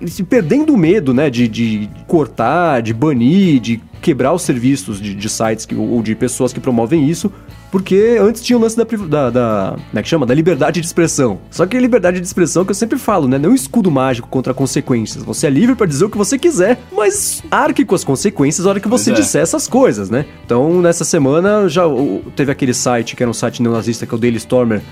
de- se perdendo o medo, né, de, de cortar, de banir, de quebrar os serviços de, de sites que- ou de pessoas que promovem isso, porque antes tinha o lance da, da, da- Como é que chama? Da liberdade de expressão. Só que liberdade de expressão que eu sempre falo, né? Não é um escudo mágico contra consequências. Você é livre pra dizer o que você quiser, mas arque com as consequências na hora que você Pois é. disser essas coisas, né? Então, nessa semana, já teve aquele site que era um site neonazista, que é o Daily Stormer.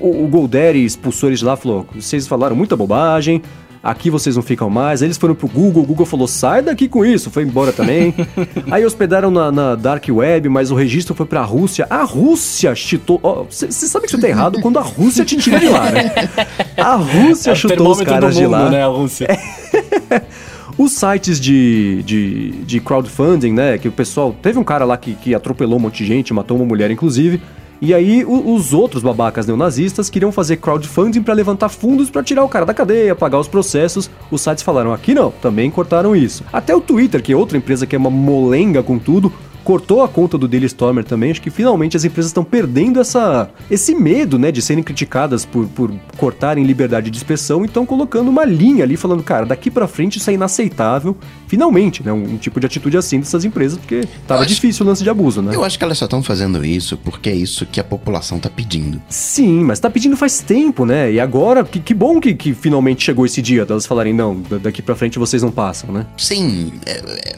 O, o Golderi expulsou eles de lá, falou: vocês falaram muita bobagem. Aqui vocês não ficam mais. Aí eles foram pro Google, o Google falou: sai daqui com isso, foi embora também. [laughs] Aí hospedaram na, na Dark Web, mas o registro foi pra Rússia. A Rússia chitou. Você sabe que você tá errado quando a Rússia te tira de lá, né? [laughs] A Rússia É chutou os caras do de mundo, lá. né, a Rússia. [laughs] Os sites de, de, de crowdfunding, né? Que o pessoal. Teve um cara lá que, que atropelou um monte de gente, matou uma mulher, inclusive. E aí, o- os outros babacas neonazistas queriam fazer crowdfunding pra levantar fundos pra tirar o cara da cadeia, pagar os processos. Os sites falaram: aqui não, também cortaram isso. Até o Twitter, que é outra empresa que é uma molenga com tudo, cortou a conta do Daily Stormer também. Acho que finalmente as empresas estão perdendo essa, esse medo, né, de serem criticadas por, por cortarem liberdade de expressão e estão colocando uma linha ali falando, cara, daqui pra frente isso é inaceitável. Finalmente, né, um, um tipo de atitude assim dessas empresas, porque tava acho- difícil o lance de abuso, né? Eu acho que elas só estão fazendo isso porque é isso que a população tá pedindo. Sim, mas tá pedindo faz tempo, né? E agora, que, que bom que, que finalmente chegou esse dia delas falarem, não, da- daqui pra frente vocês não passam, né? Sim, é- é-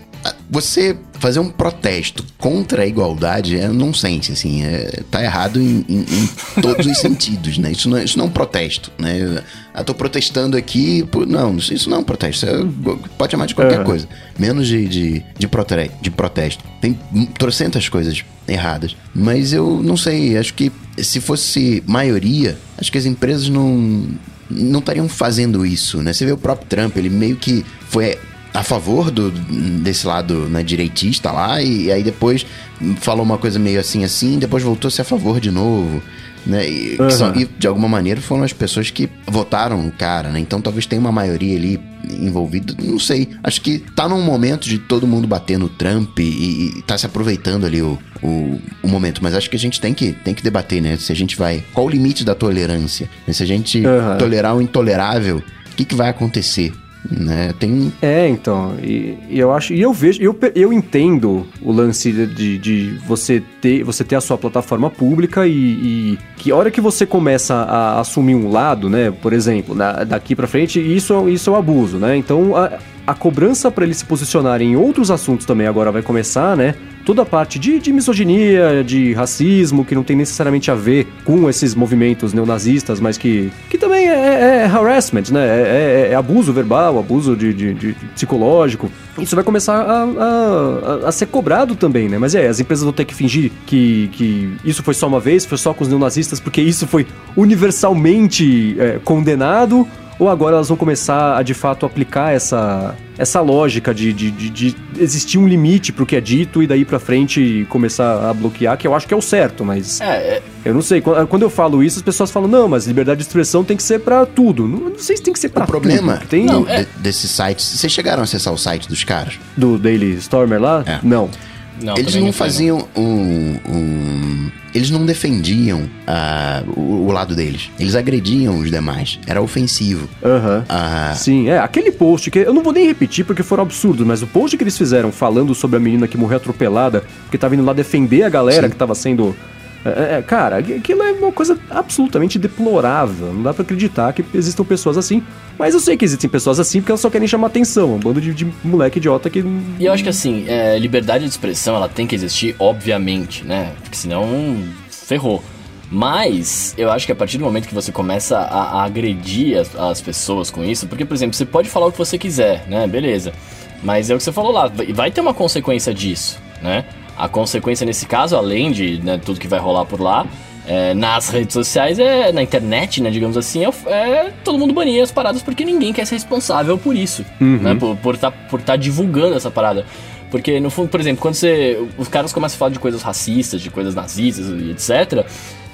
você fazer um protesto contra a igualdade é nonsense, assim, é, tá errado em, em- em todos os [laughs] sentidos, né? Isso não, é- isso não é um protesto, né? Ah, tô protestando aqui, por, não, isso não é um protesto, é- pode chamar de qualquer coisa, menos de, de, de, protre- de protesto. Tem trocentas coisas erradas, mas eu não sei, acho que se fosse maioria, acho que as empresas não não estariam fazendo isso, né? Você vê o próprio Trump, ele meio que foi a favor do, desse lado né, direitista lá, e, aí depois falou uma coisa meio assim assim, depois voltou a ser a favor de novo. Né? E, Aham. são- e, de alguma maneira foram as pessoas que votaram no cara, né? Então talvez tenha uma maioria ali envolvida, não sei. Acho que tá num momento de todo mundo bater no Trump e, e tá se aproveitando ali o, o, o momento. Mas acho que a gente tem que, tem que debater, né? Se a gente vai. Qual o limite da tolerância? Se a gente Aham. tolerar o intolerável, o que, que vai acontecer? Né? Tem um É, então, e, e eu acho, e eu vejo, eu, eu entendo o lance de, de você ter você ter a sua plataforma pública e, e que hora que você começa a assumir um lado, né, por exemplo, na- daqui pra frente, isso, isso é o abuso, né? Então, a- a cobrança para eles se posicionarem em outros assuntos também agora vai começar, né? Toda a parte de, de misoginia, de racismo, que não tem necessariamente a ver com esses movimentos neonazistas, mas que, que também é, é, é harassment, né? É, é, é, abuso verbal, abuso de, de, de psicológico. Isso vai começar a, a, a, ser cobrado também, né? Mas é, as empresas vão ter que fingir que, que isso foi só uma vez, foi só com os neonazistas, porque isso foi universalmente é, condenado ou agora elas vão começar a de fato aplicar essa, essa lógica de, de, de, de existir um limite pro que é dito e daí pra frente começar a bloquear, que eu acho que é o certo, mas. É, é... Eu não sei. Quando eu falo isso, as pessoas falam, não, mas liberdade de expressão tem que ser para tudo. Não, não, sei se tem que ser pra o problema tudo. Tem... Não, é... desses sites. Vocês chegaram a acessar o site dos caras? Do Daily Stormer lá? É. Não. Não, eles não, faziam um, um, Eles não defendiam uh, o, o, lado deles. Eles agrediam os demais. Era ofensivo. Aham. Uhum. Uh... Sim, é. Aquele post que. Eu não vou nem repetir porque foram absurdos, mas o post que eles fizeram falando sobre a menina que morreu atropelada, porque tava indo lá defender a galera Sim. que tava sendo é, é, cara, aquilo é uma coisa absolutamente deplorável. Não dá para acreditar que existam pessoas assim. Mas eu sei que existem pessoas assim porque elas só querem chamar atenção. Um bando de, de moleque idiota que. E eu acho que assim, é, liberdade de expressão ela tem que existir, obviamente, né? Porque senão ferrou. Mas eu acho que a partir do momento que você começa a, a agredir as, as, pessoas com isso, porque, por exemplo, você pode falar o que você quiser, né? Beleza. Mas é o que você falou lá, vai ter uma consequência disso, né? A consequência nesse caso, além de né, tudo que vai rolar por lá, é, nas redes sociais, é, na internet, né, digamos assim, é, é, todo mundo banir as paradas porque ninguém quer ser responsável por isso, uhum. né, por estar por tá, tá divulgando essa parada. Porque, no fundo, por exemplo, quando você, os caras começam a falar de coisas racistas, de coisas nazistas e etc.,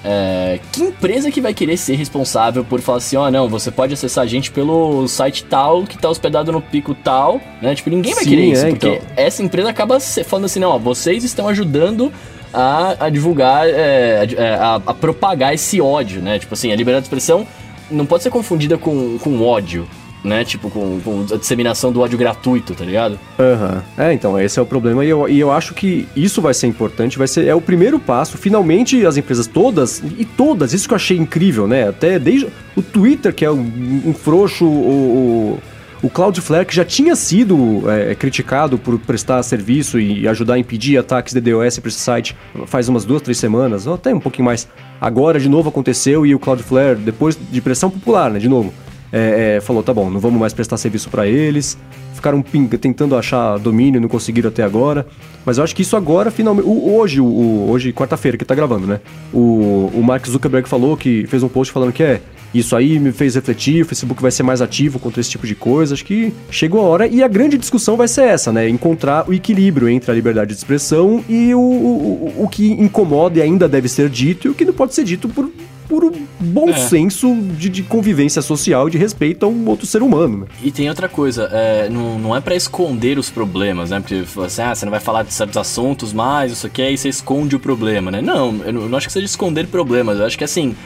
é, que empresa que vai querer ser responsável por falar assim, ó, oh, não, você pode acessar a gente pelo site tal, que tá hospedado no pico tal, né? Tipo, ninguém vai Sim, querer isso, é, porque então. essa empresa acaba falando assim, não, ó, vocês estão ajudando a, a divulgar, é, a, a, propagar esse ódio, né? Tipo assim, a liberdade de expressão não pode ser confundida com, com ódio, né? Tipo, com, com, a disseminação do ódio gratuito, tá ligado? Aham. Uhum. É, então, esse é o problema. E eu, e eu acho que isso vai ser importante, vai ser. É o primeiro passo. Finalmente, as empresas todas, e todas, isso que eu achei incrível, né? Até desde o Twitter, que é um, um frouxo, o, o, o Cloudflare, que já tinha sido é, criticado por prestar serviço e ajudar a impedir ataques de DOS para esse site faz umas duas, três semanas, ou até um pouquinho mais. Agora, de novo, aconteceu e o Cloudflare, depois de pressão popular, né? De novo é, é, falou, tá bom, não vamos mais prestar serviço para eles. Ficaram pinga, tentando achar domínio, não conseguiram até agora. Mas eu acho que isso agora, finalmente. O, hoje, o, hoje quarta-feira que tá gravando, né? O, o Mark Zuckerberg falou que fez um post falando que é. Isso aí me fez refletir, o Facebook vai ser mais ativo contra esse tipo de coisa. Acho que chegou a hora e a grande discussão vai ser essa, né? Encontrar o equilíbrio entre a liberdade de expressão e o, o, o que incomoda e ainda deve ser dito e o que não pode ser dito por puro bom é. senso de, de, convivência social e de respeito a um outro ser humano. Né? E tem outra coisa, é, não, não é para esconder os problemas, né? Porque assim, ah, você não vai falar de certos assuntos mais, isso aqui, aí você esconde o problema, né? Não, eu não acho que seja esconder problemas, eu acho que assim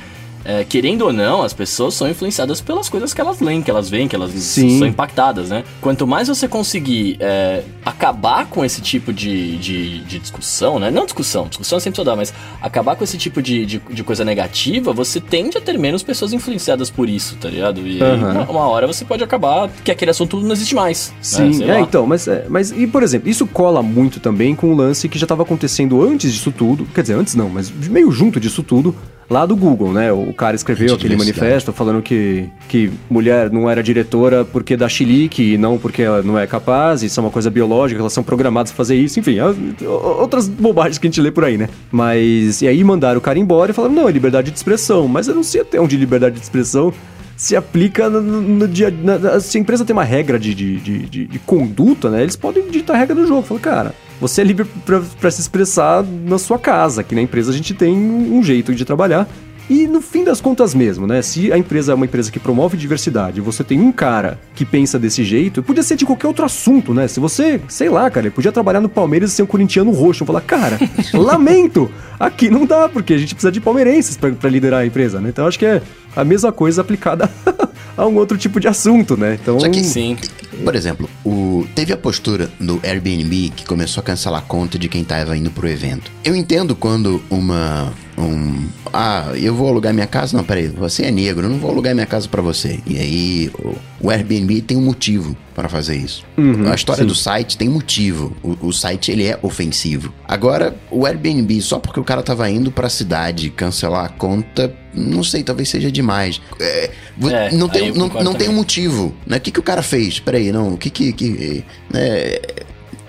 é, querendo ou não, as pessoas são influenciadas pelas coisas que elas leem, que elas veem, que elas Sim. são impactadas, né? Quanto mais você conseguir é, acabar com esse tipo de, de, de, discussão, né? Não discussão, discussão é sempre toda, mas acabar com esse tipo de, de, de, coisa negativa, você tende a ter menos pessoas influenciadas por isso, tá ligado? E uhum. uma, uma, hora você pode acabar que aquele assunto não existe mais. Né? Sim, né? é, então, mas, é, mas e por exemplo, isso cola muito também com o lance que já estava acontecendo antes disso tudo, quer dizer, antes não, mas meio junto disso tudo, lá do Google, né? O cara escreveu aquele manifesto falando que, que mulher não era diretora porque dá chilique e não porque ela não é capaz, isso é uma coisa biológica, elas são programadas a fazer isso, enfim, outras bobagens que a gente lê por aí, né? Mas, e aí mandaram o cara embora e falaram, não, é liberdade de expressão, mas eu não sei até onde liberdade de expressão se aplica no, no dia. Na, se a empresa tem uma regra de, de, de, de, conduta, né? Eles podem ditar a regra do jogo. Fala, cara, você é livre para se expressar na sua casa, que na empresa a gente tem um jeito de trabalhar. E no fim das contas mesmo, né? Se a empresa é uma empresa que promove diversidade, você tem um cara que pensa desse jeito, podia ser de qualquer outro assunto, né? Se você, sei lá, cara, podia trabalhar no Palmeiras e ser um corintiano roxo, falar, cara, [laughs] lamento, aqui não dá, porque a gente precisa de palmeirenses para liderar a empresa, né? Então acho que é a mesma coisa aplicada [laughs] a um outro tipo de assunto, né? Então, Só que, sim. por exemplo, o, teve a postura do Airbnb que começou a cancelar a conta de quem estava indo pro evento. Eu entendo quando uma um, ah, eu vou alugar minha casa? Não, peraí, você é negro, eu não vou alugar minha casa para você. E aí o, Airbnb tem um motivo para fazer isso. Uhum, a história sim. do site tem motivo. O, o, site ele é ofensivo. Agora, o Airbnb, só porque o cara tava indo pra cidade cancelar a conta, não sei, talvez seja demais. É, é, não, tem, não, não tem um motivo, né? O que, que o cara fez? Peraí, não, o que que... que né?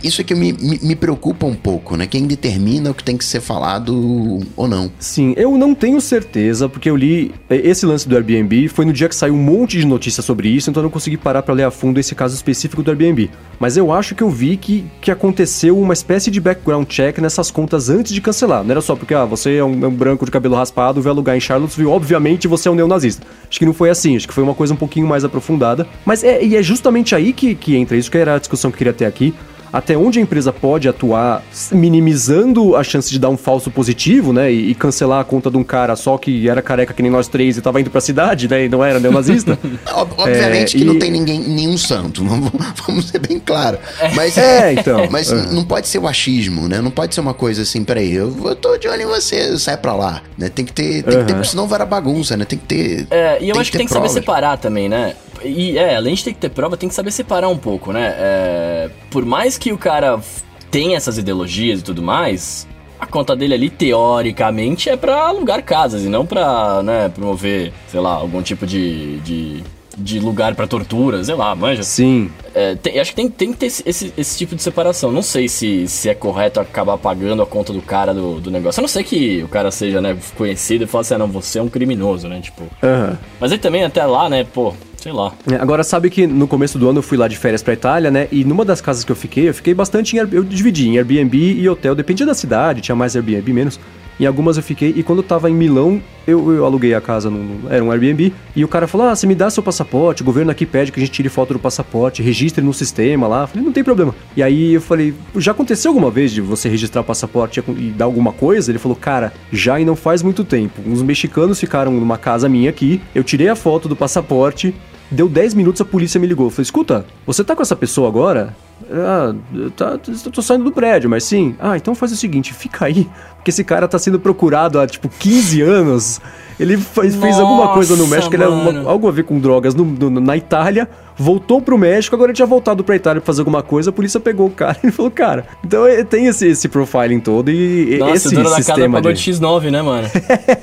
Isso é que me, me, me, preocupa um pouco, né? Quem determina o que tem que ser falado ou não. Sim, eu não tenho certeza, porque eu li é, esse lance do Airbnb, foi no dia que saiu um monte de notícias sobre isso, então eu não consegui parar para ler a fundo esse caso específico do Airbnb. Mas eu acho que eu vi que, que aconteceu uma espécie de background check nessas contas antes de cancelar. Não era só porque, ah, você é um, é um branco de cabelo raspado, vai alugar em Charlottesville, obviamente você é um neonazista. Acho que não foi assim, acho que foi uma coisa um pouquinho mais aprofundada. Mas é, e é justamente aí que, que entra isso, que era a discussão que eu queria ter aqui até onde a empresa pode atuar minimizando a chance de dar um falso positivo, né? E, e cancelar a conta de um cara só que era careca que nem nós três e tava indo pra cidade, né? E não era neonazista. [laughs] Obviamente é, que e... não tem ninguém, nenhum santo, [laughs] vamos, ser bem claro. Mas, é, então. Mas uhum. não pode ser o achismo, né? Não pode ser uma coisa assim, peraí, eu, eu tô de olho em você, sai pra lá. Né? Tem que ter, tem uhum. que ter, senão vai bagunça, né? Tem que ter. É, e eu acho que, que tem que saber separar também, né? E é, além de ter que ter prova, tem que saber separar um pouco, né? É, por mais que o cara tenha essas ideologias e tudo mais, a conta dele ali, teoricamente, é para alugar casas e não pra, né, promover, sei lá, algum tipo de, de, de lugar para tortura, sei lá, manja. Sim. É, tem, acho que tem, tem que ter esse, esse, tipo de separação. Não sei se, se é correto acabar pagando a conta do cara do, do negócio. A não ser que o cara seja, né, conhecido e fale assim, ah, não, você é um criminoso, né, tipo... Uhum. Mas aí também, até lá, né, pô, sei lá. É, agora, sabe que no começo do ano eu fui lá de férias pra Itália, né? E numa das casas que eu fiquei, eu fiquei bastante em. Eu dividi em Airbnb e hotel, dependia da cidade, tinha mais Airbnb, menos. Em algumas eu fiquei, e quando eu tava em Milão, eu, eu aluguei a casa, era um Airbnb, e o cara falou: Ah, você me dá seu passaporte, o governo aqui pede que a gente tire foto do passaporte, registre no sistema lá. Eu falei, não tem problema. E aí eu falei, já aconteceu alguma vez de você registrar o passaporte e dar alguma coisa? Ele falou, cara, já e não faz muito tempo. Uns mexicanos ficaram numa casa minha aqui, eu tirei a foto do passaporte, Deu 10 minutos, a polícia me ligou. Falei, escuta, você tá com essa pessoa agora? Ah, tá, tô saindo do prédio, mas sim. Ah, então faz o seguinte, fica aí, porque esse cara tá sendo procurado há, tipo, 15 anos. Ele fez, fez alguma coisa no México, ele era uma, algo a ver com drogas no, no, na Itália, voltou pro México, agora ele tinha voltado pra Itália pra fazer alguma coisa, a polícia pegou o cara [laughs] e falou, cara, então é, tem esse, esse profiling todo e Nossa, esse o dono sistema da casa de... X9, né, mano?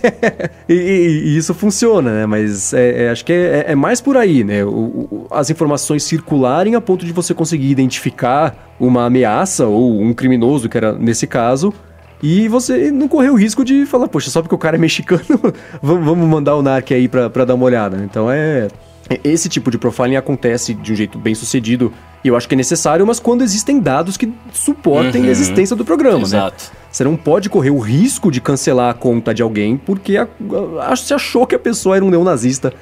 [laughs] e, e, e, isso funciona, né, mas é, é, acho que é, é, mais por aí, né, o, o, as informações circularem a ponto de você conseguir identificar uma ameaça ou um criminoso, que era nesse caso, e você não correu o risco de falar, poxa, só porque o cara é mexicano, [laughs] vamos mandar o NARC aí pra, pra dar uma olhada. Então é. Esse tipo de profiling acontece de um jeito bem sucedido e eu acho que é necessário, mas quando existem dados que suportem uhum. a existência do programa, né? Exato. né? Você não pode correr o risco de cancelar a conta de alguém porque a, a, você achou que a pessoa era um neonazista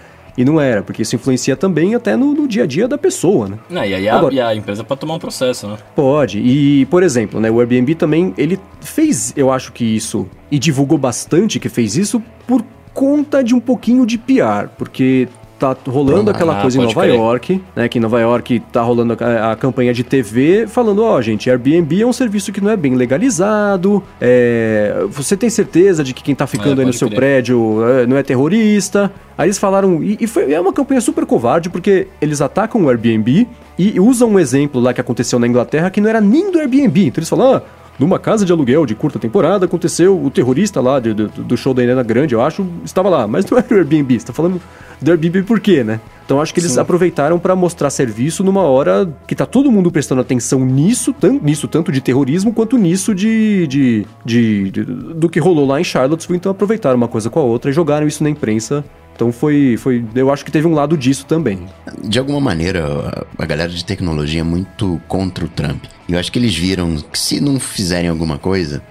e não era, porque isso influencia também até no, no dia a dia da pessoa, né? Não, e aí a, Agora, e a empresa pode tomar um processo, né? Pode. E, por exemplo, né, o Airbnb também, ele fez, eu acho que isso, e divulgou bastante que fez isso por conta de um pouquinho de PR, porque tá rolando aquela ah, coisa em Nova crer. York, né? Que em Nova York tá rolando a, a campanha de TV falando, ó, oh, gente, Airbnb é um serviço que não é bem legalizado. É, você tem certeza de que quem tá ficando é, aí no seu crer. prédio é, não é terrorista? Aí eles falaram, e, e foi, é uma campanha super covarde, porque eles atacam o Airbnb e usam um exemplo lá que aconteceu na Inglaterra que não era nem do Airbnb. Então eles falam, ah, numa casa de aluguel de curta temporada, aconteceu o terrorista lá de, do show da Helena Grande, eu acho, estava lá. Mas não era o Airbnb, você tá falando do Airbnb por quê, né? Então acho que eles Sim. aproveitaram para mostrar serviço numa hora que tá todo mundo prestando atenção nisso, tanto, nisso tanto de terrorismo quanto nisso de, de, de, de do que rolou lá em Charlottesville. Então aproveitaram uma coisa com a outra e jogaram isso na imprensa então foi, foi. Eu acho que teve um lado disso também. De alguma maneira, a galera de tecnologia é muito contra o Trump. E eu acho que eles viram que se não fizerem alguma coisa,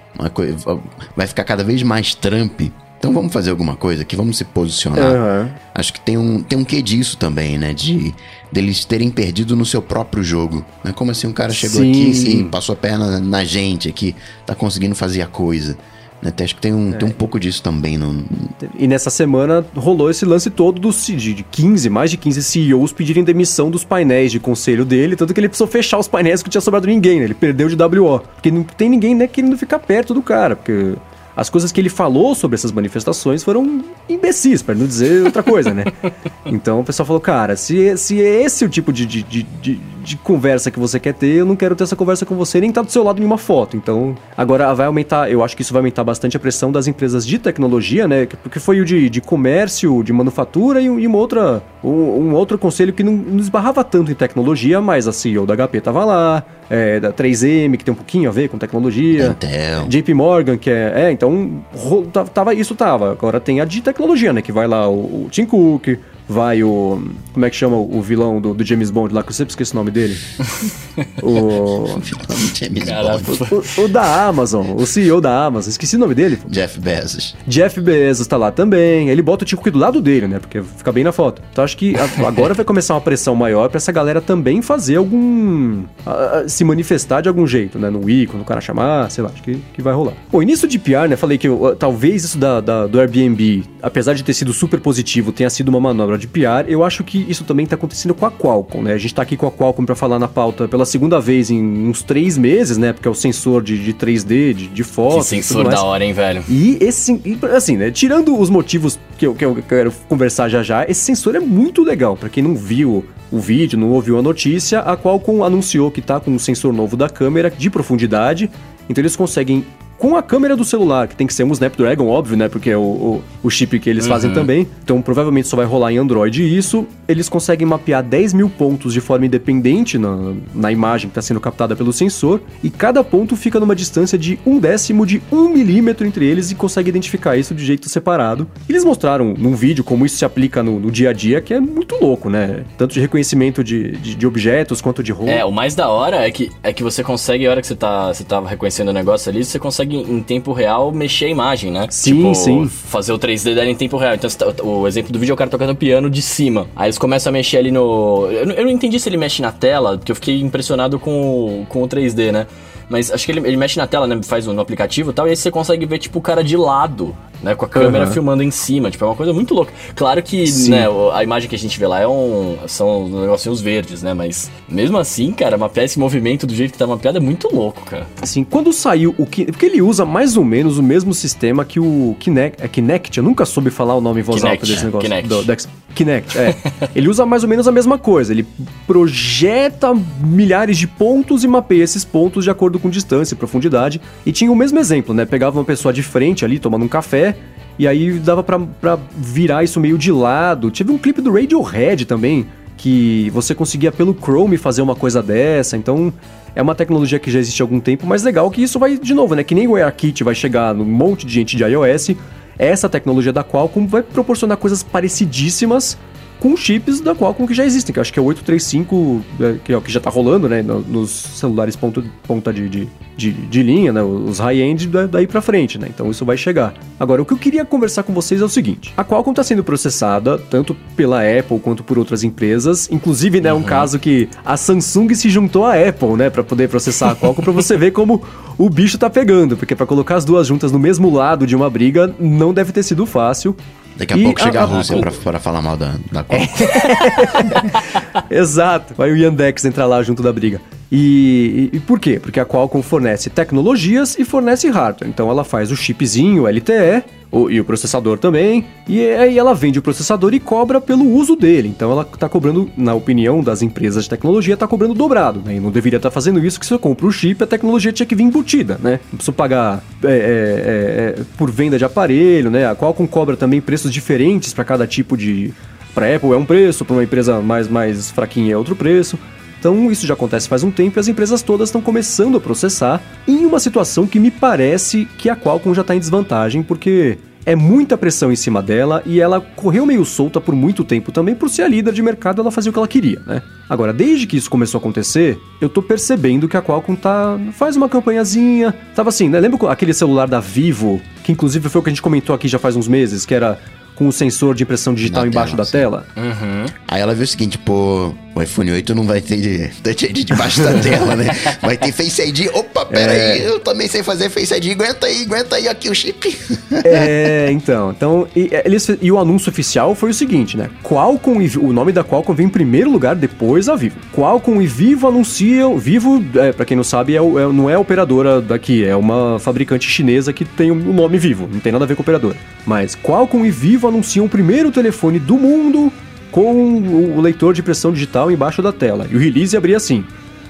vai ficar cada vez mais Trump. Então vamos fazer alguma coisa aqui, vamos se posicionar. Uhum. Acho que tem um, tem um quê disso também, né? De deles terem perdido no seu próprio jogo. Né? Como assim um cara chegou sim, aqui e passou a perna na gente aqui, tá conseguindo fazer a coisa. Né? Acho que tem um, é. tem um pouco disso também. No... E nessa semana rolou esse lance todo dos, de 15, mais de 15 CEOs pedirem demissão dos painéis de conselho dele, tanto que ele precisou fechar os painéis que não tinha sobrado ninguém, né? Ele perdeu de WO. Porque não tem ninguém né, querendo ficar perto do cara, porque as coisas que ele falou sobre essas manifestações foram imbecis, para não dizer outra coisa, né? [laughs] Então o pessoal falou, cara, se, se é esse o tipo de, de, de, de, conversa que você quer ter, eu não quero ter essa conversa com você, nem estar tá do seu lado em uma foto. Então, agora vai aumentar, eu acho que isso vai aumentar bastante a pressão das empresas de tecnologia, né? Porque foi o de, de comércio, de manufatura e, e uma outra, um, um, outro conselho que não, não esbarrava tanto em tecnologia, mas a CEO da HP tava lá, é, da 3M, que tem um pouquinho a ver com tecnologia. Intel. JP Morgan, que é. É, então, tava, isso tava. Agora tem a de tecnologia, né? Que vai lá o, o Tim Cook, vai o. Como é que chama o vilão do, do James Bond lá, que eu sempre esqueci o nome dele? [laughs] o. James Bond. O, o, da Amazon, o CEO da Amazon, esqueci o nome dele. Jeff Bezos. Jeff Bezos tá lá também. Ele bota o Tico do lado dele, né? Porque fica bem na foto. Então acho que agora vai começar uma pressão maior pra essa galera também fazer algum. se manifestar de algum jeito, né? No Wii, quando o cara chamar, sei lá, acho que, que vai rolar. Bom, início de PR, né? Falei que eu, talvez isso da, da, do Airbnb, apesar de ter sido super positivo, tenha sido uma manobra de PR, eu acho que isso também está acontecendo com a Qualcomm, né? A gente está aqui com a Qualcomm para falar na pauta pela segunda vez em uns três meses, né? Porque é o sensor de, de 3D, de, de fotos. Que sensor da hora, hein, velho? E esse, assim, né? Tirando os motivos que eu, que eu quero conversar já já, esse sensor é muito legal. Para quem não viu o vídeo, não ouviu a notícia, a Qualcomm anunciou que está com um sensor novo da câmera de profundidade. Então eles conseguem com a câmera do celular, que tem que ser um Snapdragon, óbvio, né? Porque é o, o, o chip que eles uhum. fazem também. Então provavelmente só vai rolar em Android isso. Eles conseguem mapear 10 mil pontos de forma independente na, na imagem que está sendo captada pelo sensor. E cada ponto fica numa distância de um décimo de um milímetro entre eles e consegue identificar isso de jeito separado. Eles mostraram num vídeo como isso se aplica no, no dia a dia, que é muito louco, né? Tanto de reconhecimento de, de, de objetos quanto de roupa. É, o mais da hora é que, é que você consegue, a hora que você tá, você tá reconhecendo o negócio ali, você consegue consegue em tempo real mexer a imagem, né? Sim, tipo, sim. Fazer o 3D dela em tempo real. Então, tá, o exemplo do vídeo é o cara tocando piano de cima. Aí eles começam a mexer ali no. Eu não entendi se ele mexe na tela, porque eu fiquei impressionado com, com o 3D, né? Mas acho que ele, ele mexe na tela, né? Faz no aplicativo e tal, e aí você consegue ver, tipo, o cara de lado né? Com a câmera uhum. filmando em cima, tipo, é uma coisa muito louca. Claro que, Sim. né, a imagem que a gente vê lá é um, são negocinhos verdes, né? Mas mesmo assim, cara, mapear esse movimento do jeito que tá mapeado é muito louco, cara. Assim, quando saiu o que. Porque ele usa mais ou menos o mesmo sistema que o Kinect. É Kinect? Eu nunca soube falar o nome em voz Kinect, alta desse negócio. Kinect. Do, do, Kinect, é. [laughs] ele usa mais ou menos a mesma coisa. Ele projeta milhares de pontos e mapeia esses pontos de acordo com distância e profundidade. E tinha o mesmo exemplo, né? Pegava uma pessoa de frente ali, tomando um café e aí dava pra virar isso meio de lado. Tive um clipe do Radiohead também, que você conseguia pelo Chrome fazer uma coisa dessa. Então é uma tecnologia que já existe há algum tempo, mas legal que isso vai, de novo, né? Que nem o AirKit vai chegar num monte de gente de iOS. Essa tecnologia da Qualcomm vai proporcionar coisas parecidíssimas com chips da Qualcomm que já existem, que acho que é o 835, é, que é o que já tá rolando, né, nos celulares ponto, ponta de, de, de, de linha, né, os high-end daí para frente, né, então isso vai chegar. Agora, o que eu queria conversar com vocês é o seguinte, a Qualcomm tá sendo processada tanto pela Apple quanto por outras empresas, inclusive, né, uhum. um caso que a Samsung se juntou à Apple, né, para poder processar a Qualcomm, para você ver como o bicho tá pegando, porque para colocar as duas juntas no mesmo lado de uma briga não deve ter sido fácil. Daqui a e pouco chega a, a Rússia a... Pra, pra, falar mal da, da Copa. [laughs] Exato. Vai o Yandex entrar lá junto da briga. E, e, e, por quê? Porque a Qualcomm fornece tecnologias e fornece hardware. Então ela faz o chipzinho LTE o, e o processador também, e aí ela vende o processador e cobra pelo uso dele. Então ela está cobrando, na opinião das empresas de tecnologia, está cobrando dobrado, né? E não deveria estar tá fazendo isso, que se eu compro o chip, a tecnologia tinha que vir embutida, né? Não preciso pagar é, é, é, é por venda de aparelho, né? A Qualcomm cobra também preços diferentes para cada tipo de... Para Apple é um preço, para uma empresa mais, mais fraquinha é outro preço. Então, isso já acontece faz um tempo e as empresas todas estão começando a processar em uma situação que me parece que a Qualcomm já está em desvantagem, porque é muita pressão em cima dela e ela correu meio solta por muito tempo também por ser a líder de mercado, ela fazia o que ela queria, né? Agora, desde que isso começou a acontecer, eu tô percebendo que a Qualcomm tá faz uma campanhazinha, tava assim, né? Lembra aquele celular da Vivo, que inclusive foi o que a gente comentou aqui já faz uns meses, que era com o sensor de impressão digital Na embaixo tela, da tela? Uhum. Aí ela viu o seguinte, pô, o iPhone 8 não vai ter Touch ID debaixo da tela, né? [laughs] Vai ter Face ID. Opa, pera É. aí, eu também sei fazer Face ID. Aguenta aí, aguenta aí aqui o chip. É, [laughs] então. então e, é, eles, e o anúncio oficial foi o seguinte, né? Qualcomm e, o nome da Qualcomm vem em primeiro lugar, depois a Vivo. Qualcomm e Vivo anunciam. Vivo, é, para quem não sabe, é, é- não é operadora daqui, é uma fabricante chinesa que tem o nome Vivo, não tem nada a ver com operadora. Mas Qualcomm e Vivo anunciam o primeiro telefone do mundo com o leitor de impressão digital embaixo da tela. E o release abria assim.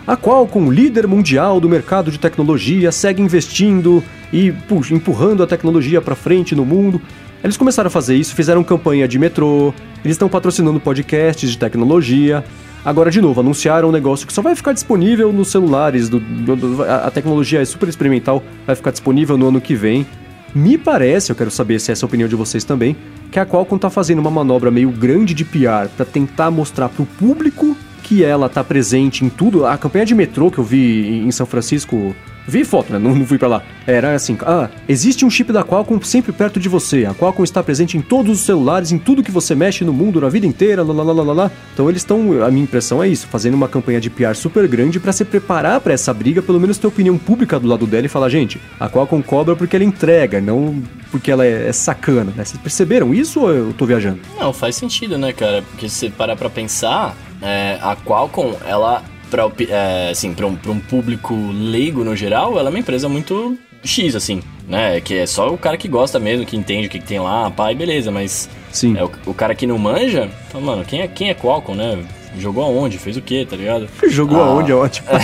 A Qualcomm, líder mundial do mercado de tecnologia, segue investindo e pu- empurrando a tecnologia para frente no mundo. Eles começaram a fazer isso, fizeram campanha de metrô, eles estão patrocinando podcasts de tecnologia. Agora, de novo, anunciaram um negócio que só vai ficar disponível nos celulares. do- do- a, a tecnologia é super experimental, vai ficar disponível no ano que vem. Me parece, eu quero saber se essa é a opinião de vocês também, que a Qualcomm tá fazendo uma manobra meio grande de PR para tentar mostrar pro público que ela tá presente em tudo. A campanha de metrô que eu vi em São Francisco, vi foto, né? Não, não fui pra lá. Era assim: ah, existe um chip da Qualcomm sempre perto de você. A Qualcomm está presente em todos os celulares, em tudo que você mexe no mundo, na vida inteira, lá, lá, lá, lá, lá. Então eles estão, a minha impressão é isso, fazendo uma campanha de PR super grande para se preparar para essa briga, pelo menos ter opinião pública do lado dela e falar: gente, a Qualcomm cobra porque ela entrega, não porque ela é, é sacana, né? Vocês perceberam isso ou eu tô viajando? Não, faz sentido, né, cara? Porque se parar pra pensar, é, a Qualcomm, ela, pra, opi- é, assim, pra um, pra um público leigo no geral, ela é uma empresa muito X, assim, né? Que é só o cara que gosta mesmo, que entende o que, que tem lá, pai, beleza, mas Sim. é, o, o cara que não manja, fala, mano, quem é, quem é Qualcomm, né? Jogou aonde? Fez o quê, tá ligado? [laughs] Jogou Ah. aonde? É ótimo. [laughs]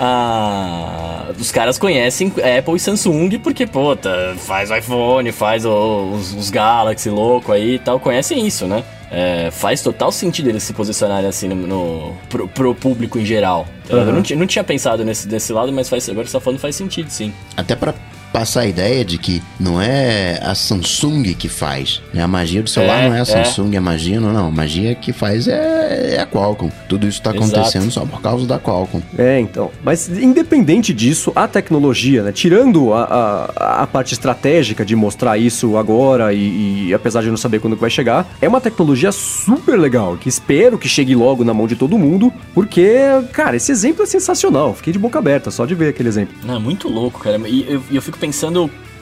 Ah, os caras conhecem Apple e Samsung porque, puta, faz o iPhone, faz os, os Galaxy louco aí e tal, conhecem isso, né? É, faz total sentido eles se posicionarem assim no, no- pro, pro público em geral. Eu Aham. não, não tinha pensado nesse, desse lado, mas faz, agora você tá falando faz sentido, sim. Até pra passar a ideia de que não é a Samsung que faz. né? A magia do celular É, não é a é. Samsung, a magia não, não. A magia que faz é, é a Qualcomm. Tudo isso tá Exato. acontecendo só por causa da Qualcomm. É, então. Mas independente disso, a tecnologia, né? Tirando a, a, a parte estratégica de mostrar isso agora e, e apesar de eu não saber quando que vai chegar, é uma tecnologia super legal, que espero que chegue logo na mão de todo mundo, porque, cara, esse exemplo é sensacional. Fiquei de boca aberta só de ver aquele exemplo. Não, é muito louco, cara. E eu, e eu fico pensando.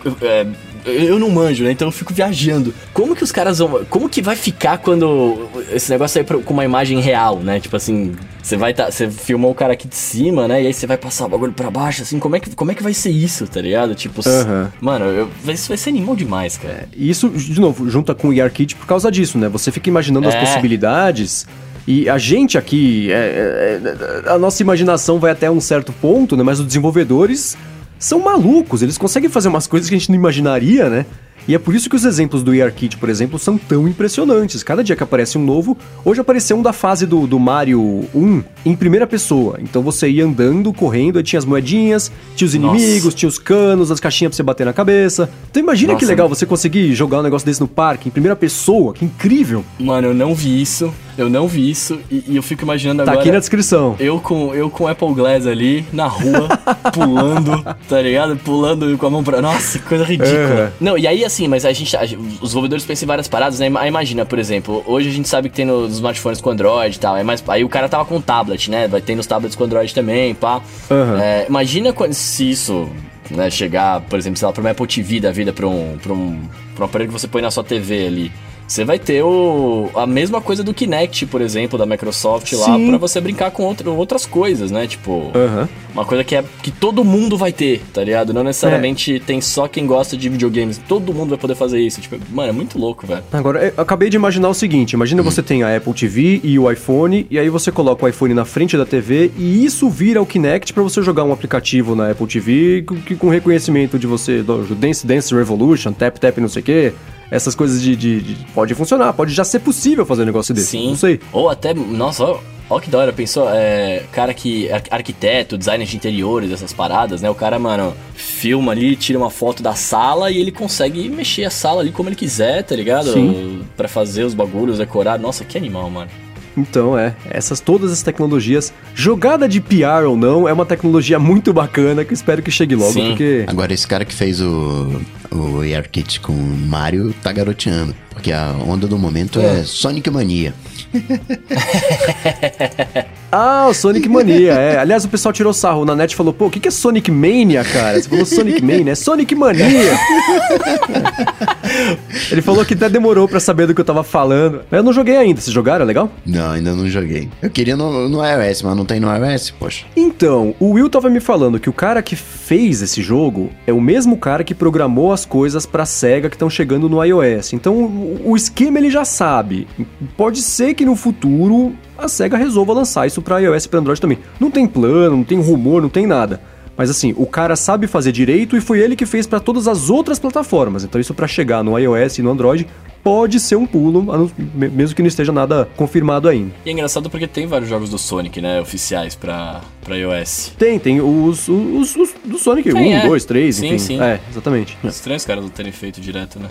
Eu- é, eu não manjo, né? Então eu fico viajando. Como que os caras vão. Como que vai ficar quando esse negócio sair com uma imagem real, né? Tipo assim, você vai tá. Você filmou o cara aqui de cima, né? E aí você vai passar o bagulho pra baixo, assim, como é que, como é que vai ser isso, tá ligado? Tipo, Aham. mano, eu, isso vai ser animal demais, cara. E isso, de novo, junta com o ERKit por causa disso, né? Você fica imaginando as É. possibilidades. E a gente aqui, é, é, é, a nossa imaginação vai até um certo ponto, né? Mas os desenvolvedores são malucos, eles conseguem fazer umas coisas que a gente não imaginaria, né? E é por isso que os exemplos do ERKit, por exemplo, são tão impressionantes. Cada dia que aparece um novo, hoje apareceu um da fase do, do Mario 1 em primeira pessoa. Então você ia andando, correndo, aí tinha as moedinhas, tinha os Nossa. inimigos, tinha os canos, as caixinhas pra você bater na cabeça. Então imagina que Nossa. legal você conseguir jogar um negócio desse no parque, em primeira pessoa, que incrível. Mano, eu não vi isso. Eu não vi isso. E, e eu fico imaginando Tá agora. aqui na descrição. Eu com, eu com Apple Glass ali, na rua, [laughs] pulando, tá ligado? Pulando com a mão pra. Nossa, que coisa ridícula. É. Não, e aí assim, mas a gente. a- os desenvolvedores pensam em várias paradas, né? Aí Imagina, por exemplo, hoje a gente sabe que tem nos smartphones com Android e tal. Aí, mas, aí o cara tava com tablet, né? Vai ter nos tablets com Android também, pá. Aham. É, imagina quando, se isso. Né, chegar, por exemplo, sei lá, pra uma Apple TV da vida, pra um, pra, um, pra um aparelho que você põe na sua TV ali. Você vai ter o, a mesma coisa do Kinect, por exemplo, da Microsoft lá, Sim. pra você brincar com outro, outras coisas, né? Tipo, Aham. uma coisa que é que todo mundo vai ter, tá ligado? Não necessariamente É. tem só quem gosta de videogames. Todo mundo vai poder fazer isso. Tipo, mano, é muito louco, velho. Agora, eu acabei de imaginar o seguinte: imagina você tem a Apple TV e o iPhone, e aí você coloca o iPhone na frente da TV e isso vira o Kinect pra você jogar um aplicativo na Apple TV com, que- com reconhecimento de você, do Dance Dance Revolution, Tap Tap não sei o quê. Essas coisas de, de- de- Pode funcionar, pode já ser possível fazer um negócio desse. Sim. Não sei. Ou até, nossa, ó, ó que da hora, pensou, é, cara que, ar- arquiteto, designer de interiores, essas paradas, né? O cara, mano, filma ali, tira uma foto da sala e ele consegue mexer a sala ali como ele quiser, tá ligado? Sim. Pra fazer os bagulhos, decorar. Nossa, que animal, mano. Então, é, essas todas as tecnologias, jogada de PR ou não, é uma tecnologia muito bacana que eu espero que chegue logo, Sim. porque Agora, esse cara que fez o, o ARKit com o Mario tá garoteando. Porque a onda do momento é, Sonic Mania. [laughs] Ah, o Sonic Mania, é. Aliás, o pessoal tirou sarro na net e falou, pô, o que, que é Sonic Mania, cara? Você falou Sonic Mania, é Sonic Mania. [laughs] Ele falou que até demorou pra saber do que eu tava falando. Mas eu não joguei ainda, vocês jogaram? É legal? Não, ainda não joguei. Eu queria no, no iOS, mas não tem no iOS, poxa. Então, o Will tava me falando que o cara que fez esse jogo é o mesmo cara que programou as coisas pra SEGA que estão chegando no iOS. Então, o, o esquema ele já sabe. Pode ser que no futuro a SEGA resolva lançar isso pra iOS e pra Android também. Não tem plano, não tem rumor, não tem nada. Mas assim, o cara sabe fazer direito e foi ele que fez pra todas as outras plataformas. Então isso pra chegar no iOS e no Android pode ser um pulo, mesmo que não esteja nada confirmado ainda. E é engraçado porque tem vários jogos do Sonic, né, oficiais pra, pra iOS. Tem, tem os, os, os do Sonic Tem, 1, é. 2, 3, Sim, enfim. sim. É, exatamente. Estranho os caras não terem feito direto, né?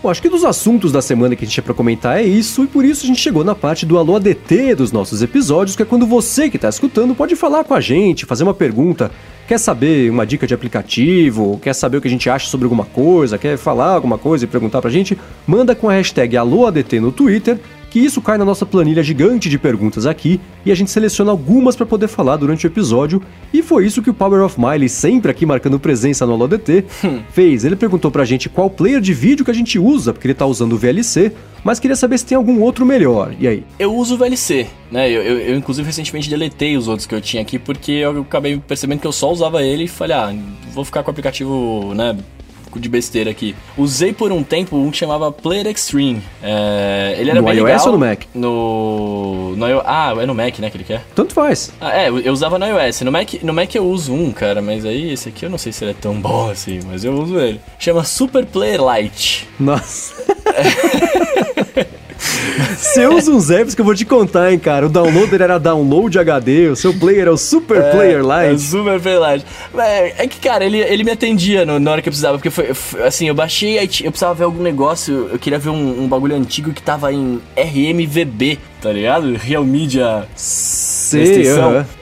Bom, acho que dos assuntos da semana que a gente tinha pra comentar é isso, e por isso a gente chegou na parte do Alô ADT dos nossos episódios, que é quando você que tá escutando pode falar com a gente, fazer uma pergunta, quer saber uma dica de aplicativo, quer saber o que a gente acha sobre alguma coisa, quer falar alguma coisa e perguntar pra gente, manda com a hashtag AlôADT no Twitter, que isso cai na nossa planilha gigante de perguntas aqui e a gente seleciona algumas para poder falar durante o episódio. E foi isso que o Power of Miley, sempre aqui marcando presença no AloDT, fez. Ele perguntou pra gente qual player de vídeo que a gente usa, porque ele tá usando o VLC, mas queria saber se tem algum outro melhor. E aí? Eu uso o VLC, né? Eu, eu, eu, inclusive, recentemente deletei os outros que eu tinha aqui porque eu acabei percebendo que eu só usava ele e falei, ah, vou ficar com o aplicativo, né? De besteira aqui. Usei por um tempo um que chamava Player Extreme. É, ele era No bem iOS legal. ou no Mac? No, no. Ah, é no Mac, né? Que ele quer. Tanto faz. Ah, é, eu usava no iOS. No Mac, no Mac eu uso um, cara, mas aí esse aqui eu não sei se ele é tão bom assim, mas eu uso ele. Chama Super Player Lite. Nossa. Você [laughs] usa uns apps que eu vou te contar, hein, cara. O downloader era download HD, o seu player é o Super Player É, Lite. Super Player Lite. É, é que, cara, ele, ele me atendia no- na hora que eu precisava, porque foi, assim, eu baixei, aí eu precisava ver algum negócio, eu queria ver um, um bagulho antigo que tava em RMVB, tá ligado? Real Media Sei.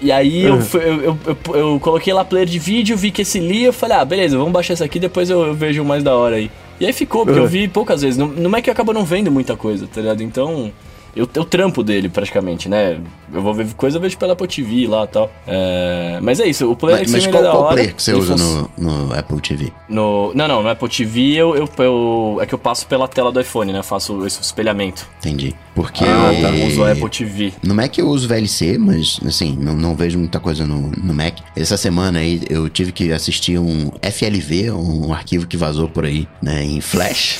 E aí eu, eu, eu, eu- eu coloquei lá player de vídeo, vi que esse lia, eu falei, ah, beleza, vamos baixar esse aqui, depois eu, eu vejo mais da hora aí. E aí ficou, porque eu Aham. vi poucas vezes. No, no Mac acaba não vendo muita coisa, tá ligado? Então. Eu, eu trampo dele praticamente, né? Eu vou ver coisa, eu vejo pela Apple TV lá e tal. É, mas é isso, o Player Mas, mas qual, é qual hora. player que você usa no, no Apple TV? no. Não, não, no Apple TV eu, eu, eu- É que eu passo pela tela do iPhone, né? Eu faço esse espelhamento. Entendi. Porque Ah, tá. Eu uso o Apple TV. no Mac eu uso VLC, mas assim, não, não vejo muita coisa no, no Mac. Essa semana aí eu tive que assistir um FLV, um arquivo que vazou por aí, né, em Flash.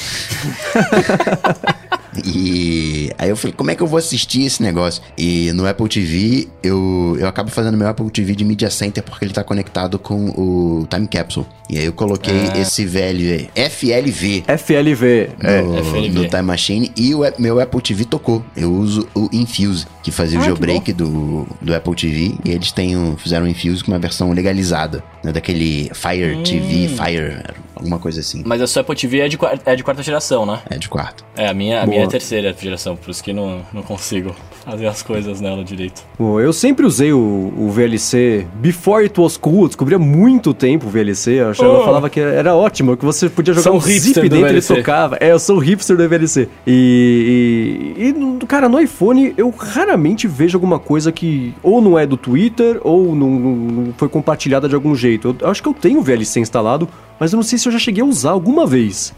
[laughs] E aí eu falei, como é que eu vou assistir esse negócio? E no Apple TV, eu, eu acabo fazendo meu Apple TV de Media Center porque ele tá conectado com o Time Capsule. E aí eu coloquei esse velho FLV FLV. É. no, FLV. no Time Machine e o meu Apple TV tocou. Eu uso o Infuse, que fazia o Ah, que jailbreak do, do Apple TV. E eles têm um- fizeram o Infuse com uma versão legalizada, né? Daquele Fire Hum. TV, Fire, alguma coisa assim. Mas a sua Apple TV é de, é de quarta geração, né? É de quarto. É, a minha, a Boa. minha é terceira geração, por isso que não, não consigo fazer as coisas nela direito. Bom, eu sempre usei o, o VLC before it was cool, eu descobri há muito tempo o VLC, eu, achava, Oh. falava que era ótimo, que você podia jogar Sou um hipster zip dentro e ele tocava. É, eu sou o hipster do VLC. E, e, e, no- cara, no iPhone eu raramente vejo alguma coisa que ou não é do Twitter ou não, não- não foi compartilhada de algum jeito. Eu, eu acho que eu tenho o VLC instalado, mas eu não sei se eu já cheguei a usar alguma vez.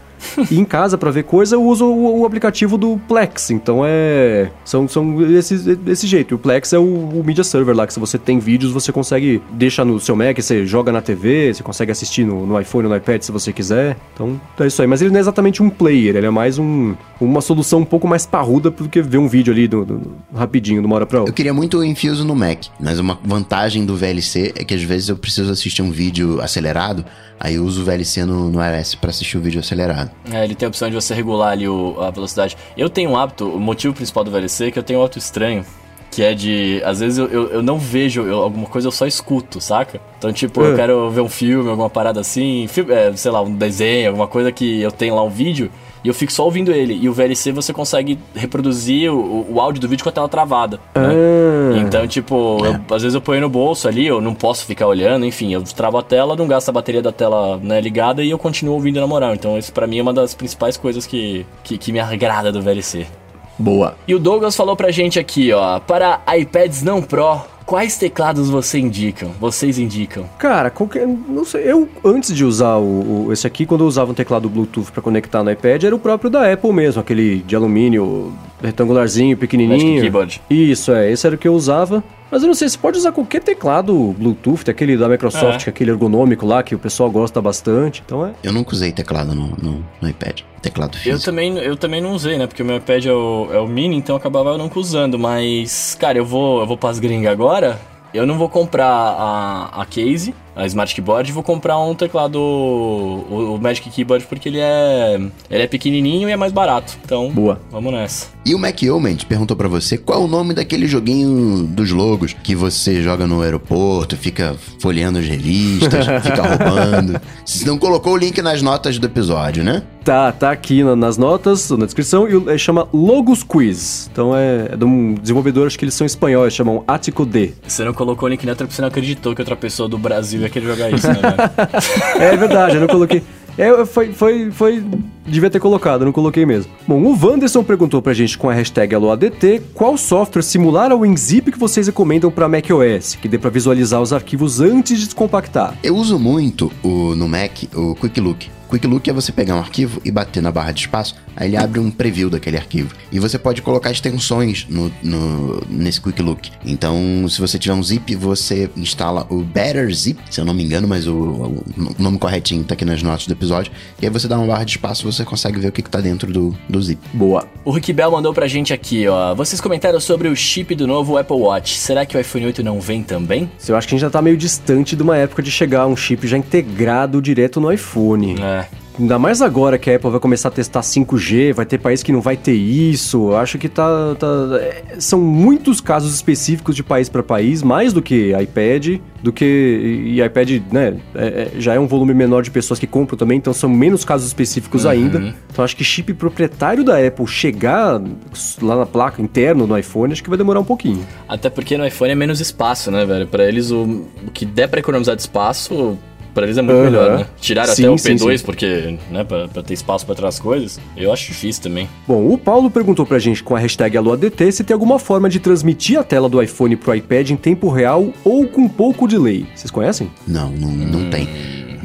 E em casa, pra ver coisa, eu uso o, o aplicativo do Plex. Então é. São, são esse, desse jeito. O Plex é o, o Media Server lá, que se você tem vídeos, você consegue. Deixa no seu Mac, você joga na TV, você consegue assistir no, no iPhone, no iPad se você quiser. Então é isso aí. Mas ele não é exatamente um player, ele é mais um, uma solução um pouco mais parruda do que ver um vídeo ali do, do- rapidinho, de uma hora pra Eu outra. queria muito o Infuse no Mac, mas uma vantagem do VLC é que às vezes eu preciso assistir um vídeo acelerado, aí eu uso o VLC no, no iOS pra assistir o vídeo acelerado. É, ele tem a opção de você regular ali o- a velocidade. Eu tenho um hábito, o motivo principal do VLC é que eu tenho um hábito estranho. Que é de. Às vezes eu, eu, eu não vejo eu- alguma coisa, eu só escuto, saca? Então, tipo, eu É. quero ver um filme, alguma parada assim, fi- é, sei lá, um desenho, alguma coisa que eu tenho lá um vídeo. E eu fico só ouvindo ele. E o VLC você consegue reproduzir o, o áudio do vídeo com a tela travada. Né? Ah. Então, tipo, eu- às vezes eu ponho no bolso ali, eu não posso ficar olhando, enfim, eu travo a tela, não gasto a bateria da tela né, ligada e eu continuo ouvindo na moral. Então, isso pra mim é uma das principais coisas que, que, que me agrada do VLC. Boa. E o Douglas falou pra gente aqui, ó, para iPads não Pro, quais teclados você indicam? Vocês indicam? Cara, qualquer. Não sei. Eu, antes de usar o, o- esse aqui, quando eu usava um teclado Bluetooth pra conectar no iPad, era o próprio da Apple mesmo, aquele de alumínio, retangularzinho, pequenininho. Magic Keyboard. Isso, é. Esse era o que eu usava. Mas eu não sei, você pode usar qualquer teclado Bluetooth, aquele da Microsoft, É. que é aquele ergonômico lá, que o pessoal gosta bastante. Então é. Eu nunca usei teclado no, no, no iPad. Teclado Eu físico. também, eu também não usei, né? Porque o meu iPad é o, é o mini, então eu acabava nunca usando. Mas, cara, eu vou, eu vou pras gringas agora. Eu não vou comprar a, a case, a Smart Keyboard, vou comprar um teclado, o, o Magic Keyboard, porque ele é, ele é pequenininho e é mais barato. Então, Boa. vamos nessa. E o Mac Yeoman perguntou pra você qual é o nome daquele joguinho dos logos que você joga no aeroporto, fica folheando as revistas, [laughs] fica roubando. Você não colocou o link nas notas do episódio, né? Tá, tá aqui na- nas notas, na descrição, e é, chama Logos Quiz. Então é, é de um desenvolvedor, acho que eles são espanhóis, chamam Attico D. Você não colocou o link na porque você não acreditou que outra pessoa do Brasil ia querer jogar isso, né, velho? [laughs] É verdade, eu não coloquei. É, foi, foi, foi. Devia ter colocado, eu não coloquei mesmo. Bom, o Wanderson perguntou pra gente com a hashtag AloADT qual software similar ao WinZip que vocês recomendam pra macOS, que dê pra visualizar os arquivos antes de descompactar. Eu uso muito o, no Mac o Quick Look. Quick Look é você pegar um arquivo e bater na barra de espaço, aí ele abre um preview daquele arquivo. E você pode colocar extensões no, no- nesse Quick Look. Então, se você tiver um zip, você instala o Better Zip, se eu não me engano, mas o, o nome corretinho tá aqui nas notas do episódio. E aí você dá uma barra de espaço, você consegue ver o que, que tá dentro do, do zip. Boa. O Rick Bell mandou pra gente aqui, ó. Vocês comentaram sobre o chip do novo Apple Watch. Será que o iPhone 8 não vem também? Eu acho que a gente já tá meio distante de uma época de chegar um chip já integrado direto no iPhone. É. Ainda mais agora que a Apple vai começar a testar 5G, vai ter país que não vai ter isso. Eu Acho que tá. tá- é, são muitos casos específicos de país para país, mais do que iPad, do que. E iPad, né? é- é- já é um volume menor de pessoas que compram também, então são menos casos específicos ainda. Então acho que chip proprietário da Apple chegar lá na placa interno no iPhone, acho que vai demorar um pouquinho. Até porque no iPhone é menos espaço, né, velho? Pra eles, o, o que der pra economizar de espaço, pra eles é muito melhor, né? Tiraram Sim, até o sim, P2, sim. porque, né, pra, pra ter espaço pra outras coisas, eu acho difícil também. Bom, o Paulo perguntou pra gente com a hashtag AloADT se tem alguma forma de transmitir a tela do iPhone pro iPad em tempo real ou com pouco delay. Vocês conhecem? Não, não, não tem.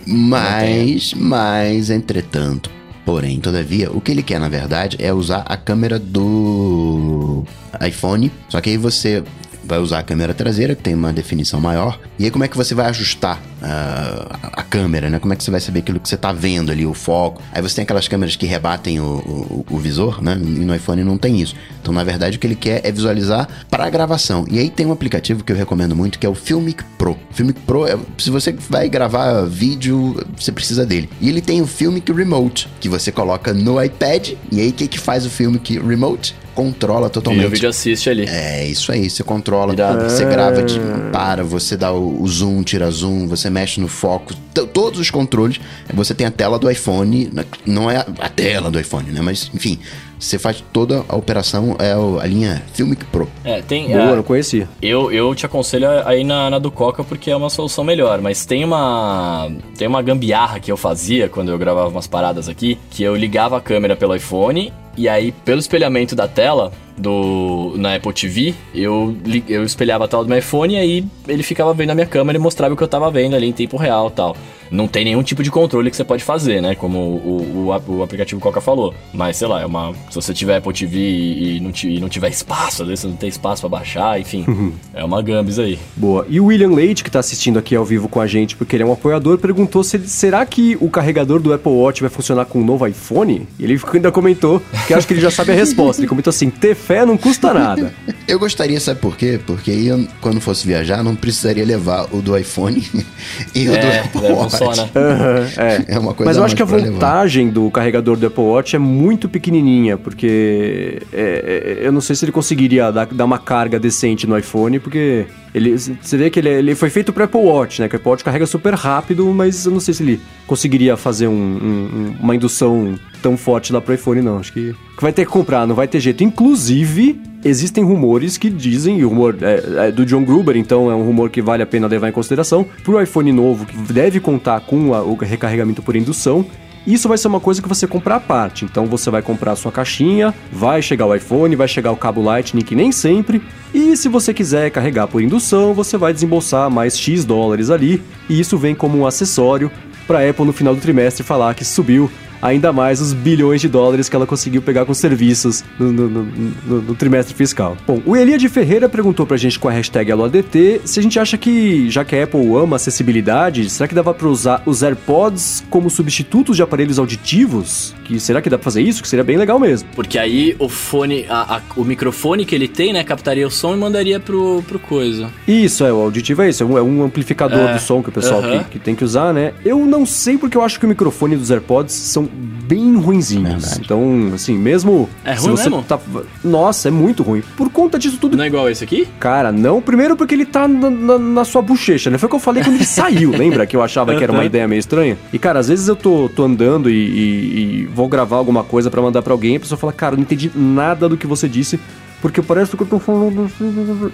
Mas, mas, entretanto, porém, todavia, o que ele quer, na verdade, é usar a câmera do iPhone. Só que aí você vai usar a câmera traseira, que tem uma definição maior. E aí como é que você vai ajustar ah, a, a câmera, né? Como é que você vai saber aquilo que você tá vendo ali, o foco? Aí você tem aquelas câmeras que rebatem o, o- o visor, né? E no iPhone não tem isso. Então, na verdade, o que ele quer é visualizar para gravação. E aí tem um aplicativo que eu recomendo muito, que é o Filmic Pro. Filmic Pro, é, se você vai gravar vídeo, você precisa dele. E ele tem o Filmic Remote, que você coloca no iPad. E aí, o que, que faz o Filmic Remote? Controla E o totalmente. vídeo assiste ali. É isso aí, você controla, Irado. você grava, de, para, você dá o, o zoom, tira zoom, você mexe no foco, todos os controles. Você tem a tela do iPhone, não é a, a tela do iPhone, né? Mas enfim, você faz toda a operação, é o- a linha Filmic Pro. É, tem. Boa, é, não conhecia. Eu, eu te aconselho a ir na, na do Coca porque é uma solução melhor, mas tem uma tem uma gambiarra que eu fazia quando eu gravava umas paradas aqui, que eu ligava a câmera pelo iPhone e aí pelo espelhamento da tela do na Apple TV, eu eu espelhava a tela do meu iPhone e aí ele ficava vendo a minha câmera e mostrava o que eu tava vendo ali em tempo real, tal. Não tem nenhum tipo de controle que você pode fazer, né? Como o, o, o aplicativo Coca falou. Mas, sei lá, é uma. Se você tiver Apple TV e não, e não tiver espaço, às vezes você não tem espaço pra baixar, enfim. é uma gambis aí. Boa. E o William Leite, que tá assistindo aqui ao vivo com a gente, porque ele é um apoiador, perguntou se será que o carregador do Apple Watch vai funcionar com o novo iPhone? E ele ainda comentou, que acho que ele já sabe a resposta. Ele comentou assim: ter fé não custa nada. Eu gostaria, sabe por quê? Porque aí, eu, quando fosse viajar, não precisaria levar o do iPhone [laughs] e o do É, Apple é, Watch. funciona. Aham, é. É uma coisa Mas eu acho que a pra levar. vantagem do carregador do Apple Watch é muito pequenininha, porque é, é, eu não sei se ele conseguiria dar, dar uma carga decente no iPhone, porque Ele, você vê que ele, ele foi feito para Apple Watch, né? Que o Apple Watch carrega super rápido, mas eu não sei se ele conseguiria fazer um, um, uma indução tão forte lá pro iPhone, não. Acho que, que vai ter que comprar, não vai ter jeito. Inclusive, existem rumores que dizem, e o rumor é, é, do John Gruber, então é um rumor que vale a pena levar em consideração, pro iPhone novo, que deve contar com a, o recarregamento por indução, isso vai ser uma coisa que você comprar à parte. Então você vai comprar a sua caixinha, vai chegar o iPhone, vai chegar o cabo Lightning, que nem sempre. E se você quiser carregar por indução, você vai desembolsar mais X dólares ali. E isso vem como um acessório para a Apple no final do trimestre falar que subiu ainda mais os bilhões de dólares que ela conseguiu pegar com serviços no, no, no, no trimestre fiscal. Bom, o Elia de Ferreira perguntou pra gente com a hashtag AloADT se a gente acha que, já que a Apple ama acessibilidade, será que dava pra usar os AirPods como substitutos de aparelhos auditivos? Que será que dá pra fazer isso? Que seria bem legal mesmo. Porque aí o fone, a, a, o microfone que ele tem, né, captaria o som e mandaria pro, pro coisa. Isso, é, o auditivo é isso, é um, é um amplificador é. do som que o pessoal uh -huh. que, que tem que usar, né? Eu não sei porque eu acho que o microfone dos AirPods são bem ruinzinhos. Verdade. Então, assim, mesmo. É ruim você mesmo? Tá... Nossa, é muito ruim. Por conta disso tudo. Não é igual esse aqui? Cara, não. Primeiro porque ele tá na, na, na sua bochecha, né? Foi o que eu falei quando ele [laughs] saiu, lembra? Que eu achava que era uma ideia meio estranha. E, cara, às vezes eu tô, tô andando e, e, e vou gravar alguma coisa para mandar para alguém e a pessoa fala, cara, eu não entendi nada do que você disse porque parece que eu tô falando.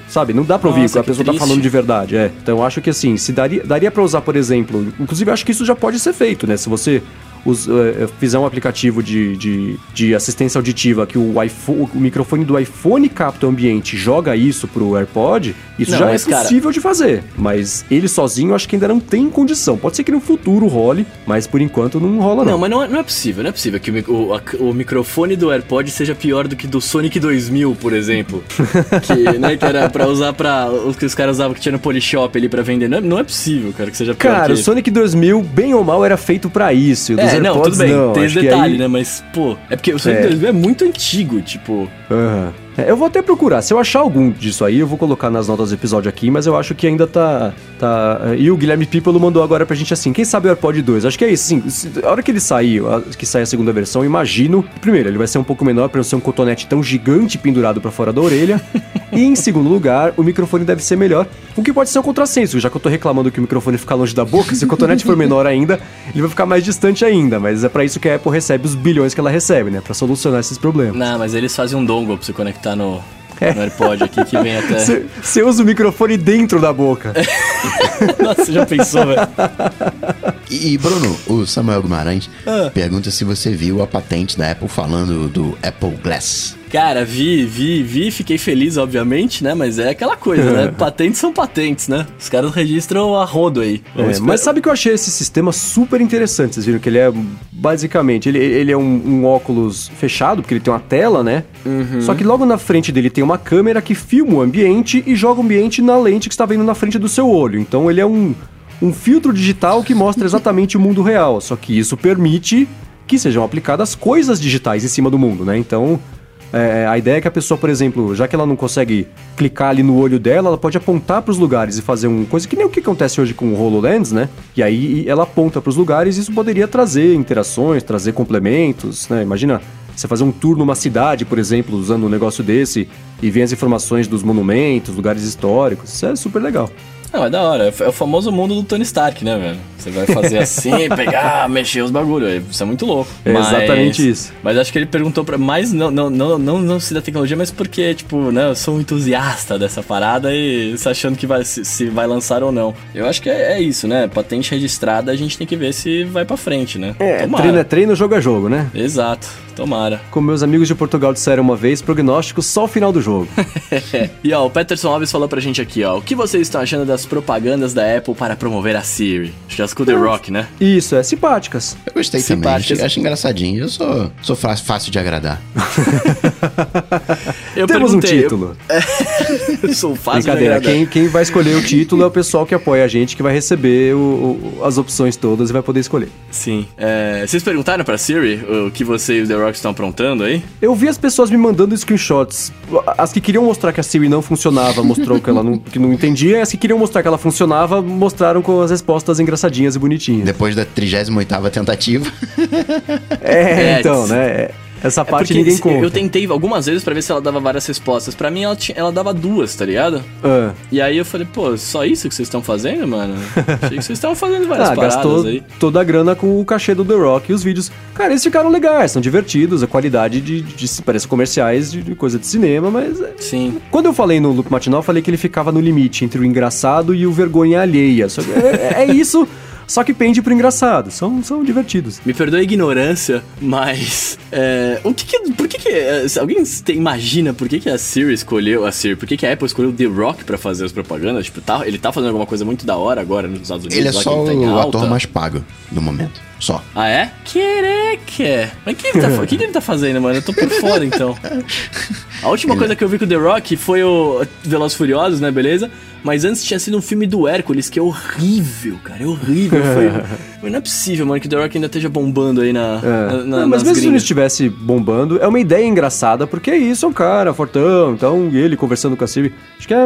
Sabe, não dá pra ouvir Nossa, a pessoa tá triste. tá falando de verdade. É. Então eu acho que assim, se daria, daria para usar, por exemplo, inclusive acho que isso já pode ser feito, né? Se você us, uh, fizer um aplicativo de, de, de, assistência auditiva que o, iPhone, o microfone do iPhone capta o ambiente joga isso pro AirPod, isso não, já é possível cara... de fazer. Mas ele sozinho acho que ainda não tem condição. Pode ser que no futuro role, mas por enquanto não rola não. Não, mas não é, não é possível, não é possível que o, o, a, o, microfone do AirPod seja pior do que do Sonic 2000, por exemplo. [laughs] que, né, que era pra usar pra... Os que os caras usavam que tinha no Polishop ali pra vender. Não é, não é possível, cara, que seja pior Cara, o Sonic 2000, bem ou mal, era feito pra isso. É, é, não, tudo bem, não, tem esse detalhe, aí... né? Mas, pô, é porque o Sonic é. 2000 é muito antigo, tipo. Uhum. É, eu vou até procurar. Se eu achar algum disso aí, eu vou colocar nas notas do episódio aqui, mas eu acho que ainda tá. Tá... E o Guilherme People mandou agora pra gente assim: quem sabe o AirPod 2? Acho que é isso, sim. A hora que ele sair, que sair a segunda versão, imagino. Primeiro, ele vai ser um pouco menor pra não ser um cotonete tão gigante pendurado para fora da orelha. [laughs] e em segundo lugar, o microfone deve ser melhor. O que pode ser um contrassenso, já que eu tô reclamando que o microfone fica longe da boca, se o cotonete for menor ainda, ele vai ficar mais distante ainda. Mas é para isso que a Apple recebe os bilhões que ela recebe, né? Pra solucionar esses problemas. Não, mas eles fazem um dongle pra você conectar no, é. [laughs] no AirPod aqui que vem até. Você usa o microfone dentro da boca. [laughs] [laughs] Nossa, já pensou, velho? E, Bruno, o Samuel Guimarães ah. pergunta se você viu a patente da Apple falando do Apple Glass. Cara, vi, vi, vi, fiquei feliz, obviamente, né? Mas é aquela coisa, né? [laughs] Patentes são patentes, né? Os caras registram a rodo aí. É, mas sabe que eu achei esse sistema super interessante? Vocês viram que ele é basicamente, ele, ele é um, um óculos fechado, porque ele tem uma tela, né? Uhum. Só que logo na frente dele tem uma câmera que filma o ambiente e joga o ambiente na lente que está vendo na frente do seu olho. Então ele é um, um filtro digital que mostra exatamente o mundo real. Só que isso permite que sejam aplicadas coisas digitais em cima do mundo, né? Então é, a ideia é que a pessoa, por exemplo, já que ela não consegue clicar ali no olho dela, ela pode apontar para os lugares e fazer uma coisa que nem o que acontece hoje com o HoloLens, né? E aí ela aponta para os lugares e isso poderia trazer interações, trazer complementos, né? Imagina você fazer um tour numa cidade, por exemplo, usando um negócio desse e ver as informações dos monumentos, lugares históricos. Isso é super legal. Não, é da hora. É o famoso mundo do Tony Stark, né, velho? Você vai fazer [laughs] assim, pegar, mexer os bagulhos. Isso é muito louco. É mas, exatamente isso. Mas acho que ele perguntou pra mais, não, não, não, não, não se da tecnologia, mas porque, tipo, né, eu sou um entusiasta dessa parada e se achando que vai, se, se vai lançar ou não. Eu acho que é, é, isso, né? Patente registrada, a gente tem que ver se vai pra frente, né? É, Tomara. treino é treino, jogo é jogo, né? Exato. Tomara. Como meus amigos de Portugal disseram uma vez, prognóstico só o final do jogo. [laughs] e ó, o Peterson Alves falou pra gente aqui, ó. O que vocês estão achando das propagandas da Apple para promover a Siri? Acho que as The Rock, né? Isso, é simpáticas. Eu gostei simpáticas. também, acho, acho engraçadinho. Eu sou, sou fácil de agradar. [laughs] eu Temos um título. Eu, [laughs] eu sou fácil Brincadeira, quem, quem vai escolher o título é o pessoal que apoia a gente, que vai receber o, o, as opções todas e vai poder escolher. Sim. É, vocês perguntaram pra Siri o que você e o The Rock estão aprontando aí? Eu vi as pessoas me mandando screenshots. As que queriam mostrar que a Siri não funcionava, mostrou que ela não, que não entendia. As que queriam mostrar que ela funcionava, mostraram com as respostas engraçadinhas e bonitinhas. Depois da 38ª tentativa. é, então, né? Essa É parte porque ninguém conta. Eu tentei algumas vezes pra ver se ela dava várias respostas. Pra mim, ela, tinha- ela dava duas, tá ligado? Ah. E aí eu falei, pô, só isso que vocês estão fazendo, mano? Achei que vocês estavam fazendo várias [laughs] Ah, paradas gastou aí. toda a grana com o cachê do The Rock e os vídeos. Cara, eles ficaram legais, são divertidos, a qualidade de. de, de parece comerciais de, de coisa de cinema, mas. é- Sim. Quando eu falei no Loop Matinal, eu falei que ele ficava no limite entre o engraçado e o vergonha alheia. É, é isso, só que pende pro engraçado. São, são divertidos. Me perdoe a ignorância, mas. é, o que que. Por que que. é, se alguém te- imagina por que que a Siri escolheu. A Siri, por que que a Apple escolheu o The Rock pra fazer as propagandas? Tipo, tá, ele tá fazendo alguma coisa muito da hora agora nos Estados Unidos. Ele é só que ele tá em o ator mais pago do momento. Só. Ah, é? Quereca! Mas o que, ele tá, que que ele tá fazendo, mano? Eu tô por fora, então. [laughs] A última coisa que eu vi com o The Rock foi o Velozes Furiosos, né, beleza? Mas antes tinha sido um filme do Hércules, que é horrível, cara. É horrível. Foi... [laughs] Não é possível, mano, que o The Rock ainda esteja bombando aí na, É. na, na, Não, mas mesmo se não gringas. estivesse bombando, é uma ideia engraçada, porque é isso, é um cara fortão, então, e ele conversando com a Siri. Acho que é,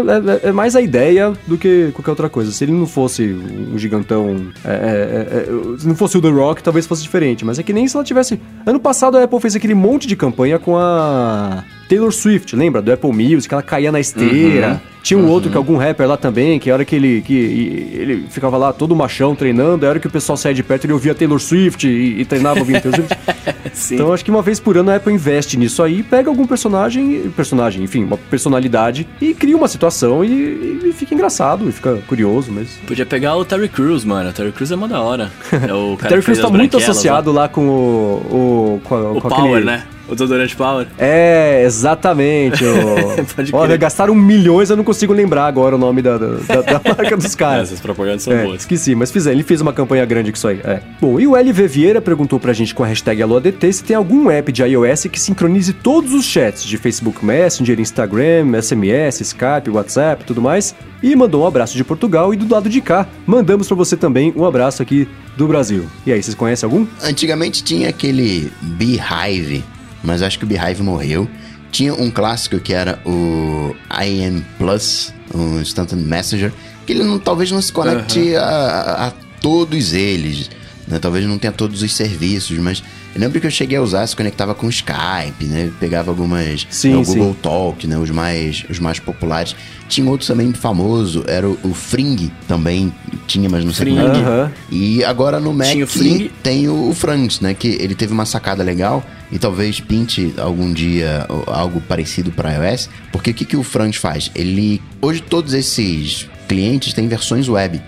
é- é mais a ideia do que qualquer outra coisa. Se ele não fosse um gigantão. é, é, é, se não fosse o The Rock, talvez fosse diferente. Mas é que nem se ela tivesse. Ano passado a Apple fez aquele monte de campanha com a. Taylor Swift, lembra? Do Apple Music, ela caía na esteira. Tinha um outro que algum rapper lá também, que a hora que ele que ele ficava lá todo machão treinando, a hora que o pessoal saía de perto ele ouvia Taylor Swift e, e treinava ouvindo Taylor Swift. [laughs] Sim. Então acho que uma vez por ano a Apple investe nisso aí, pega algum personagem, personagem, enfim, uma personalidade e cria uma situação e, e fica engraçado, e fica curioso, mas Podia pegar o Terry Crews, mano. O Terry Crews é mó da hora. É o [laughs] Terry Crews tá muito associado lá com o o com, a- lá. O com Power, aquele- né? O desodorante Power. É, exatamente. o- [laughs] Pode Olha, gastaram milhões, eu não consigo lembrar agora o nome da, da, da- da [laughs] marca dos caras. Essas propagandas são É, boas. esqueci, mas fiz, ele fez uma campanha grande com isso aí. É. Bom, e o LV Vieira perguntou pra gente com a hashtag AloADT se tem algum app de iOS que sincronize todos os chats de Facebook Messenger, Instagram, SMS, Skype, WhatsApp e tudo mais. E mandou um abraço de Portugal e do lado de cá, mandamos pra você também um abraço aqui do Brasil. E aí, vocês conhecem algum? Antigamente tinha aquele Beehive, mas acho que o Beehive morreu. Tinha um clássico que era o IM Plus, o Instant Messenger, que ele não, talvez não se conecte a, a- a todos eles. né? Talvez não tenha todos os serviços, mas eu lembro que eu cheguei a usar, se conectava com o Skype, né? Pegava algumas. Sim, né, o sim. Google Talk, né? Os mais, os mais populares. Tinha outro também famoso, era o, o Fring também. Tinha, mas não sei como é que- Fring. Aham. e agora no Mac Tinha o Fring. tem o, o Franks, né? Que ele teve uma sacada legal e talvez pinte algum dia algo parecido para iOS. Porque o que, que o Franks faz? Ele. Hoje todos esses clientes têm versões web.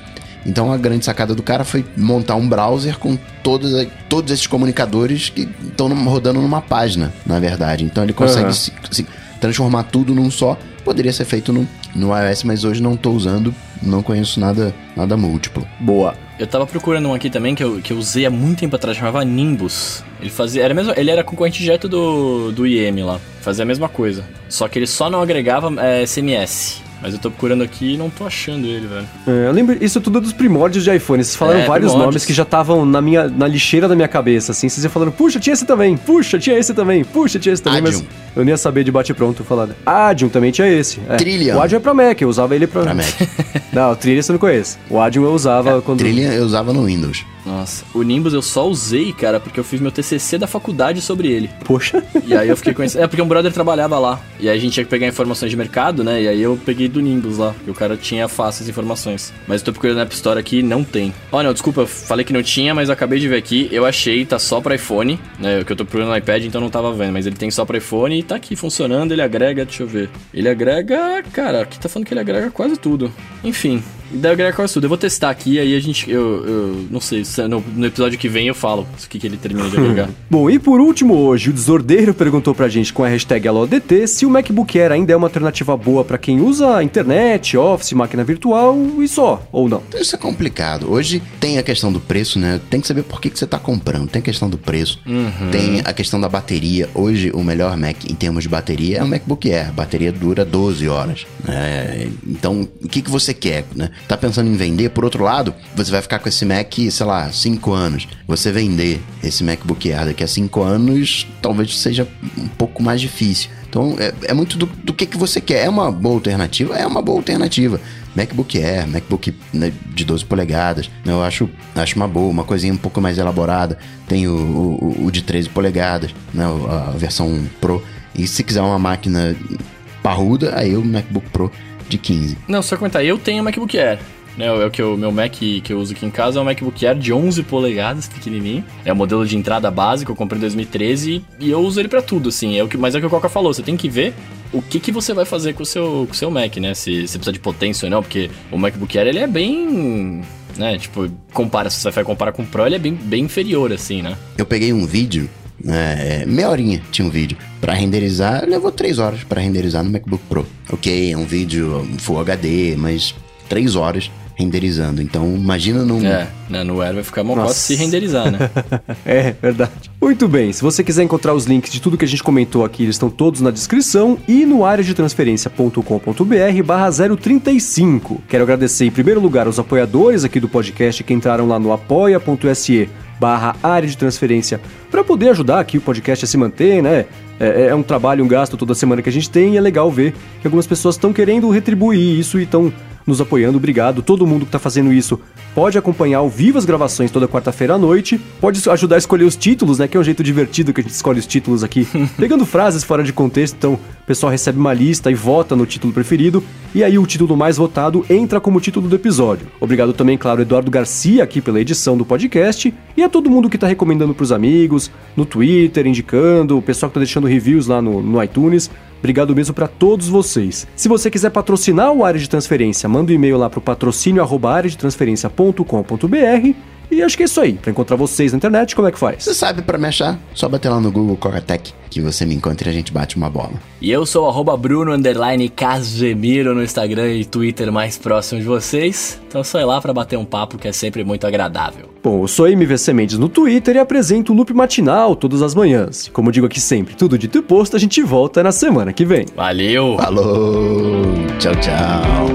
Então a grande sacada do cara foi montar um browser com todos, todos esses comunicadores que estão rodando numa página, na verdade. Então ele consegue Aham. se- se transformar tudo num só. Poderia ser feito no, no iOS, mas hoje não tô usando, não conheço nada, nada múltiplo. Boa. Eu tava procurando um aqui também que eu, que eu usei há muito tempo atrás, chamava Nimbus. Ele fazia. Era mesmo, ele era concorrente direto do, do IM lá. Fazia a mesma coisa. Só que ele só não agregava é, SMS. Mas eu tô procurando aqui e não tô achando ele, velho. É, eu lembro, isso tudo é dos primórdios de iPhone. Vocês falaram É, vários primórdios. nomes que já estavam na minha na lixeira da minha cabeça, assim. Vocês iam falando, puxa, tinha esse também, puxa, tinha esse também, puxa, tinha esse também, mas Adium. eu nem ia saber de bate-pronto falar. Adium também tinha esse. É. Trillium. O Adium é pra Mac, eu usava ele pra. Pra Mac. [laughs] não, o Trillium você não conhece. O Adium eu usava quando. Trilha eu usava no Windows. Nossa. O Nimbus eu só usei, cara, porque eu fiz meu TCC da faculdade sobre ele. Poxa. E aí eu fiquei conhecendo. [laughs] É porque um brother trabalhava lá. E aí a gente tinha que pegar informações de mercado, né? E aí eu peguei do Nimbus lá. E o cara tinha fácil as informações. Mas eu tô procurando na App Store aqui não tem. Ó, não, desculpa, eu falei que não tinha, mas eu acabei de ver aqui. Eu achei, tá só pra iPhone. Né? O que eu tô procurando no iPad, então não tava vendo. Mas ele tem só pra iPhone e tá aqui funcionando. Ele agrega, deixa eu ver. Ele agrega. Cara, aqui tá falando que ele agrega quase tudo. Enfim. E quase tudo. Eu vou testar aqui, aí a gente. Eu, eu não sei, se no, no episódio que vem eu falo o que, que ele termina de agregar. [laughs] Bom, e por último hoje, o Desordeiro perguntou pra gente com a hashtag AloDT se o MacBook Air ainda é uma alternativa boa pra quem usa internet, Office, máquina virtual e só, ou não. Isso é complicado. Hoje tem a questão do preço, né? Tem que saber por que, que você tá comprando. Tem a questão do preço, tem a questão da bateria. Hoje o melhor Mac em termos de bateria é o MacBook Air. A bateria dura 12 horas. né? Então, o que, que você quer, né? Tá pensando em vender? Por outro lado, você vai ficar com esse Mac, sei lá, 5 anos. Você vender esse MacBook Air daqui a 5 anos, talvez seja um pouco mais difícil. Então, é, é muito do, do que, que você quer. É uma boa alternativa? É uma boa alternativa. MacBook Air, MacBook né, de 12 polegadas, né, eu acho, acho uma boa, uma coisinha um pouco mais elaborada. Tem o, o, o de 13 polegadas, né, a versão Pro. E se quiser uma máquina parruda, aí o MacBook Pro de 15. Não, só comentar, eu tenho MacBook Air. Né, é o que o meu Mac que eu uso aqui em casa é um MacBook Air de 11 polegadas, pequenininho. É o modelo de entrada básico, eu comprei em 2013 e eu uso ele para tudo, assim. É o que, mas é o que o Coca falou, você tem que ver o que, que você vai fazer com o seu, com o seu Mac, né? Se você precisa de potência ou não, porque o MacBook Air ele é bem né? Tipo, compara, se você vai comparar com o Pro, ele é bem, bem inferior, assim, né? Eu peguei um vídeo, é, meia horinha tinha um vídeo. Para renderizar, levou três horas para renderizar no MacBook Pro. Ok, é um vídeo Full HD, mas três horas renderizando. Então, imagina num. É, né, no Air vai ficar mó se renderizar, né? [laughs] é, verdade. Muito bem, se você quiser encontrar os links de tudo que a gente comentou aqui, eles estão todos na descrição e no área de transferência.com.br barra 035. Quero agradecer em primeiro lugar aos apoiadores aqui do podcast que entraram lá no apoia.se barra área de transferência para poder ajudar aqui o podcast a se manter, né? É, é, um trabalho, um gasto toda semana que a gente tem e é legal ver que algumas pessoas estão querendo retribuir isso e estão nos apoiando. Obrigado. Todo mundo que está fazendo isso pode acompanhar ao vivo as gravações toda quarta-feira à noite. Pode ajudar a escolher os títulos, né? Que é um jeito divertido que a gente escolhe os títulos aqui, [laughs] pegando frases fora de contexto. Então, o pessoal recebe uma lista e vota no título preferido. E aí, o título mais votado entra como título do episódio. Obrigado também, claro, Eduardo Garcia aqui pela edição do podcast. E a todo mundo que está recomendando para os amigos, no Twitter, indicando, o pessoal que está deixando reviews lá no, no iTunes. Obrigado mesmo para todos vocês. Se você quiser patrocinar o área de transferência, manda um e-mail lá para o patrocínio transferência.com.br e acho que é isso aí. Para encontrar vocês na internet, como é que faz? Você sabe para me achar? Só bater lá no Google Coratec que você me encontre e a gente bate uma bola. E eu sou o Bruno Casemiro no Instagram e Twitter mais próximo de vocês. Então só ir lá para bater um papo que é sempre muito agradável. Bom, eu sou MVC Mendes no Twitter e apresento o Loop Matinal todas as manhãs. Como digo aqui sempre, tudo dito e posto, a gente volta na semana que vem. Valeu! Falou! Tchau, tchau!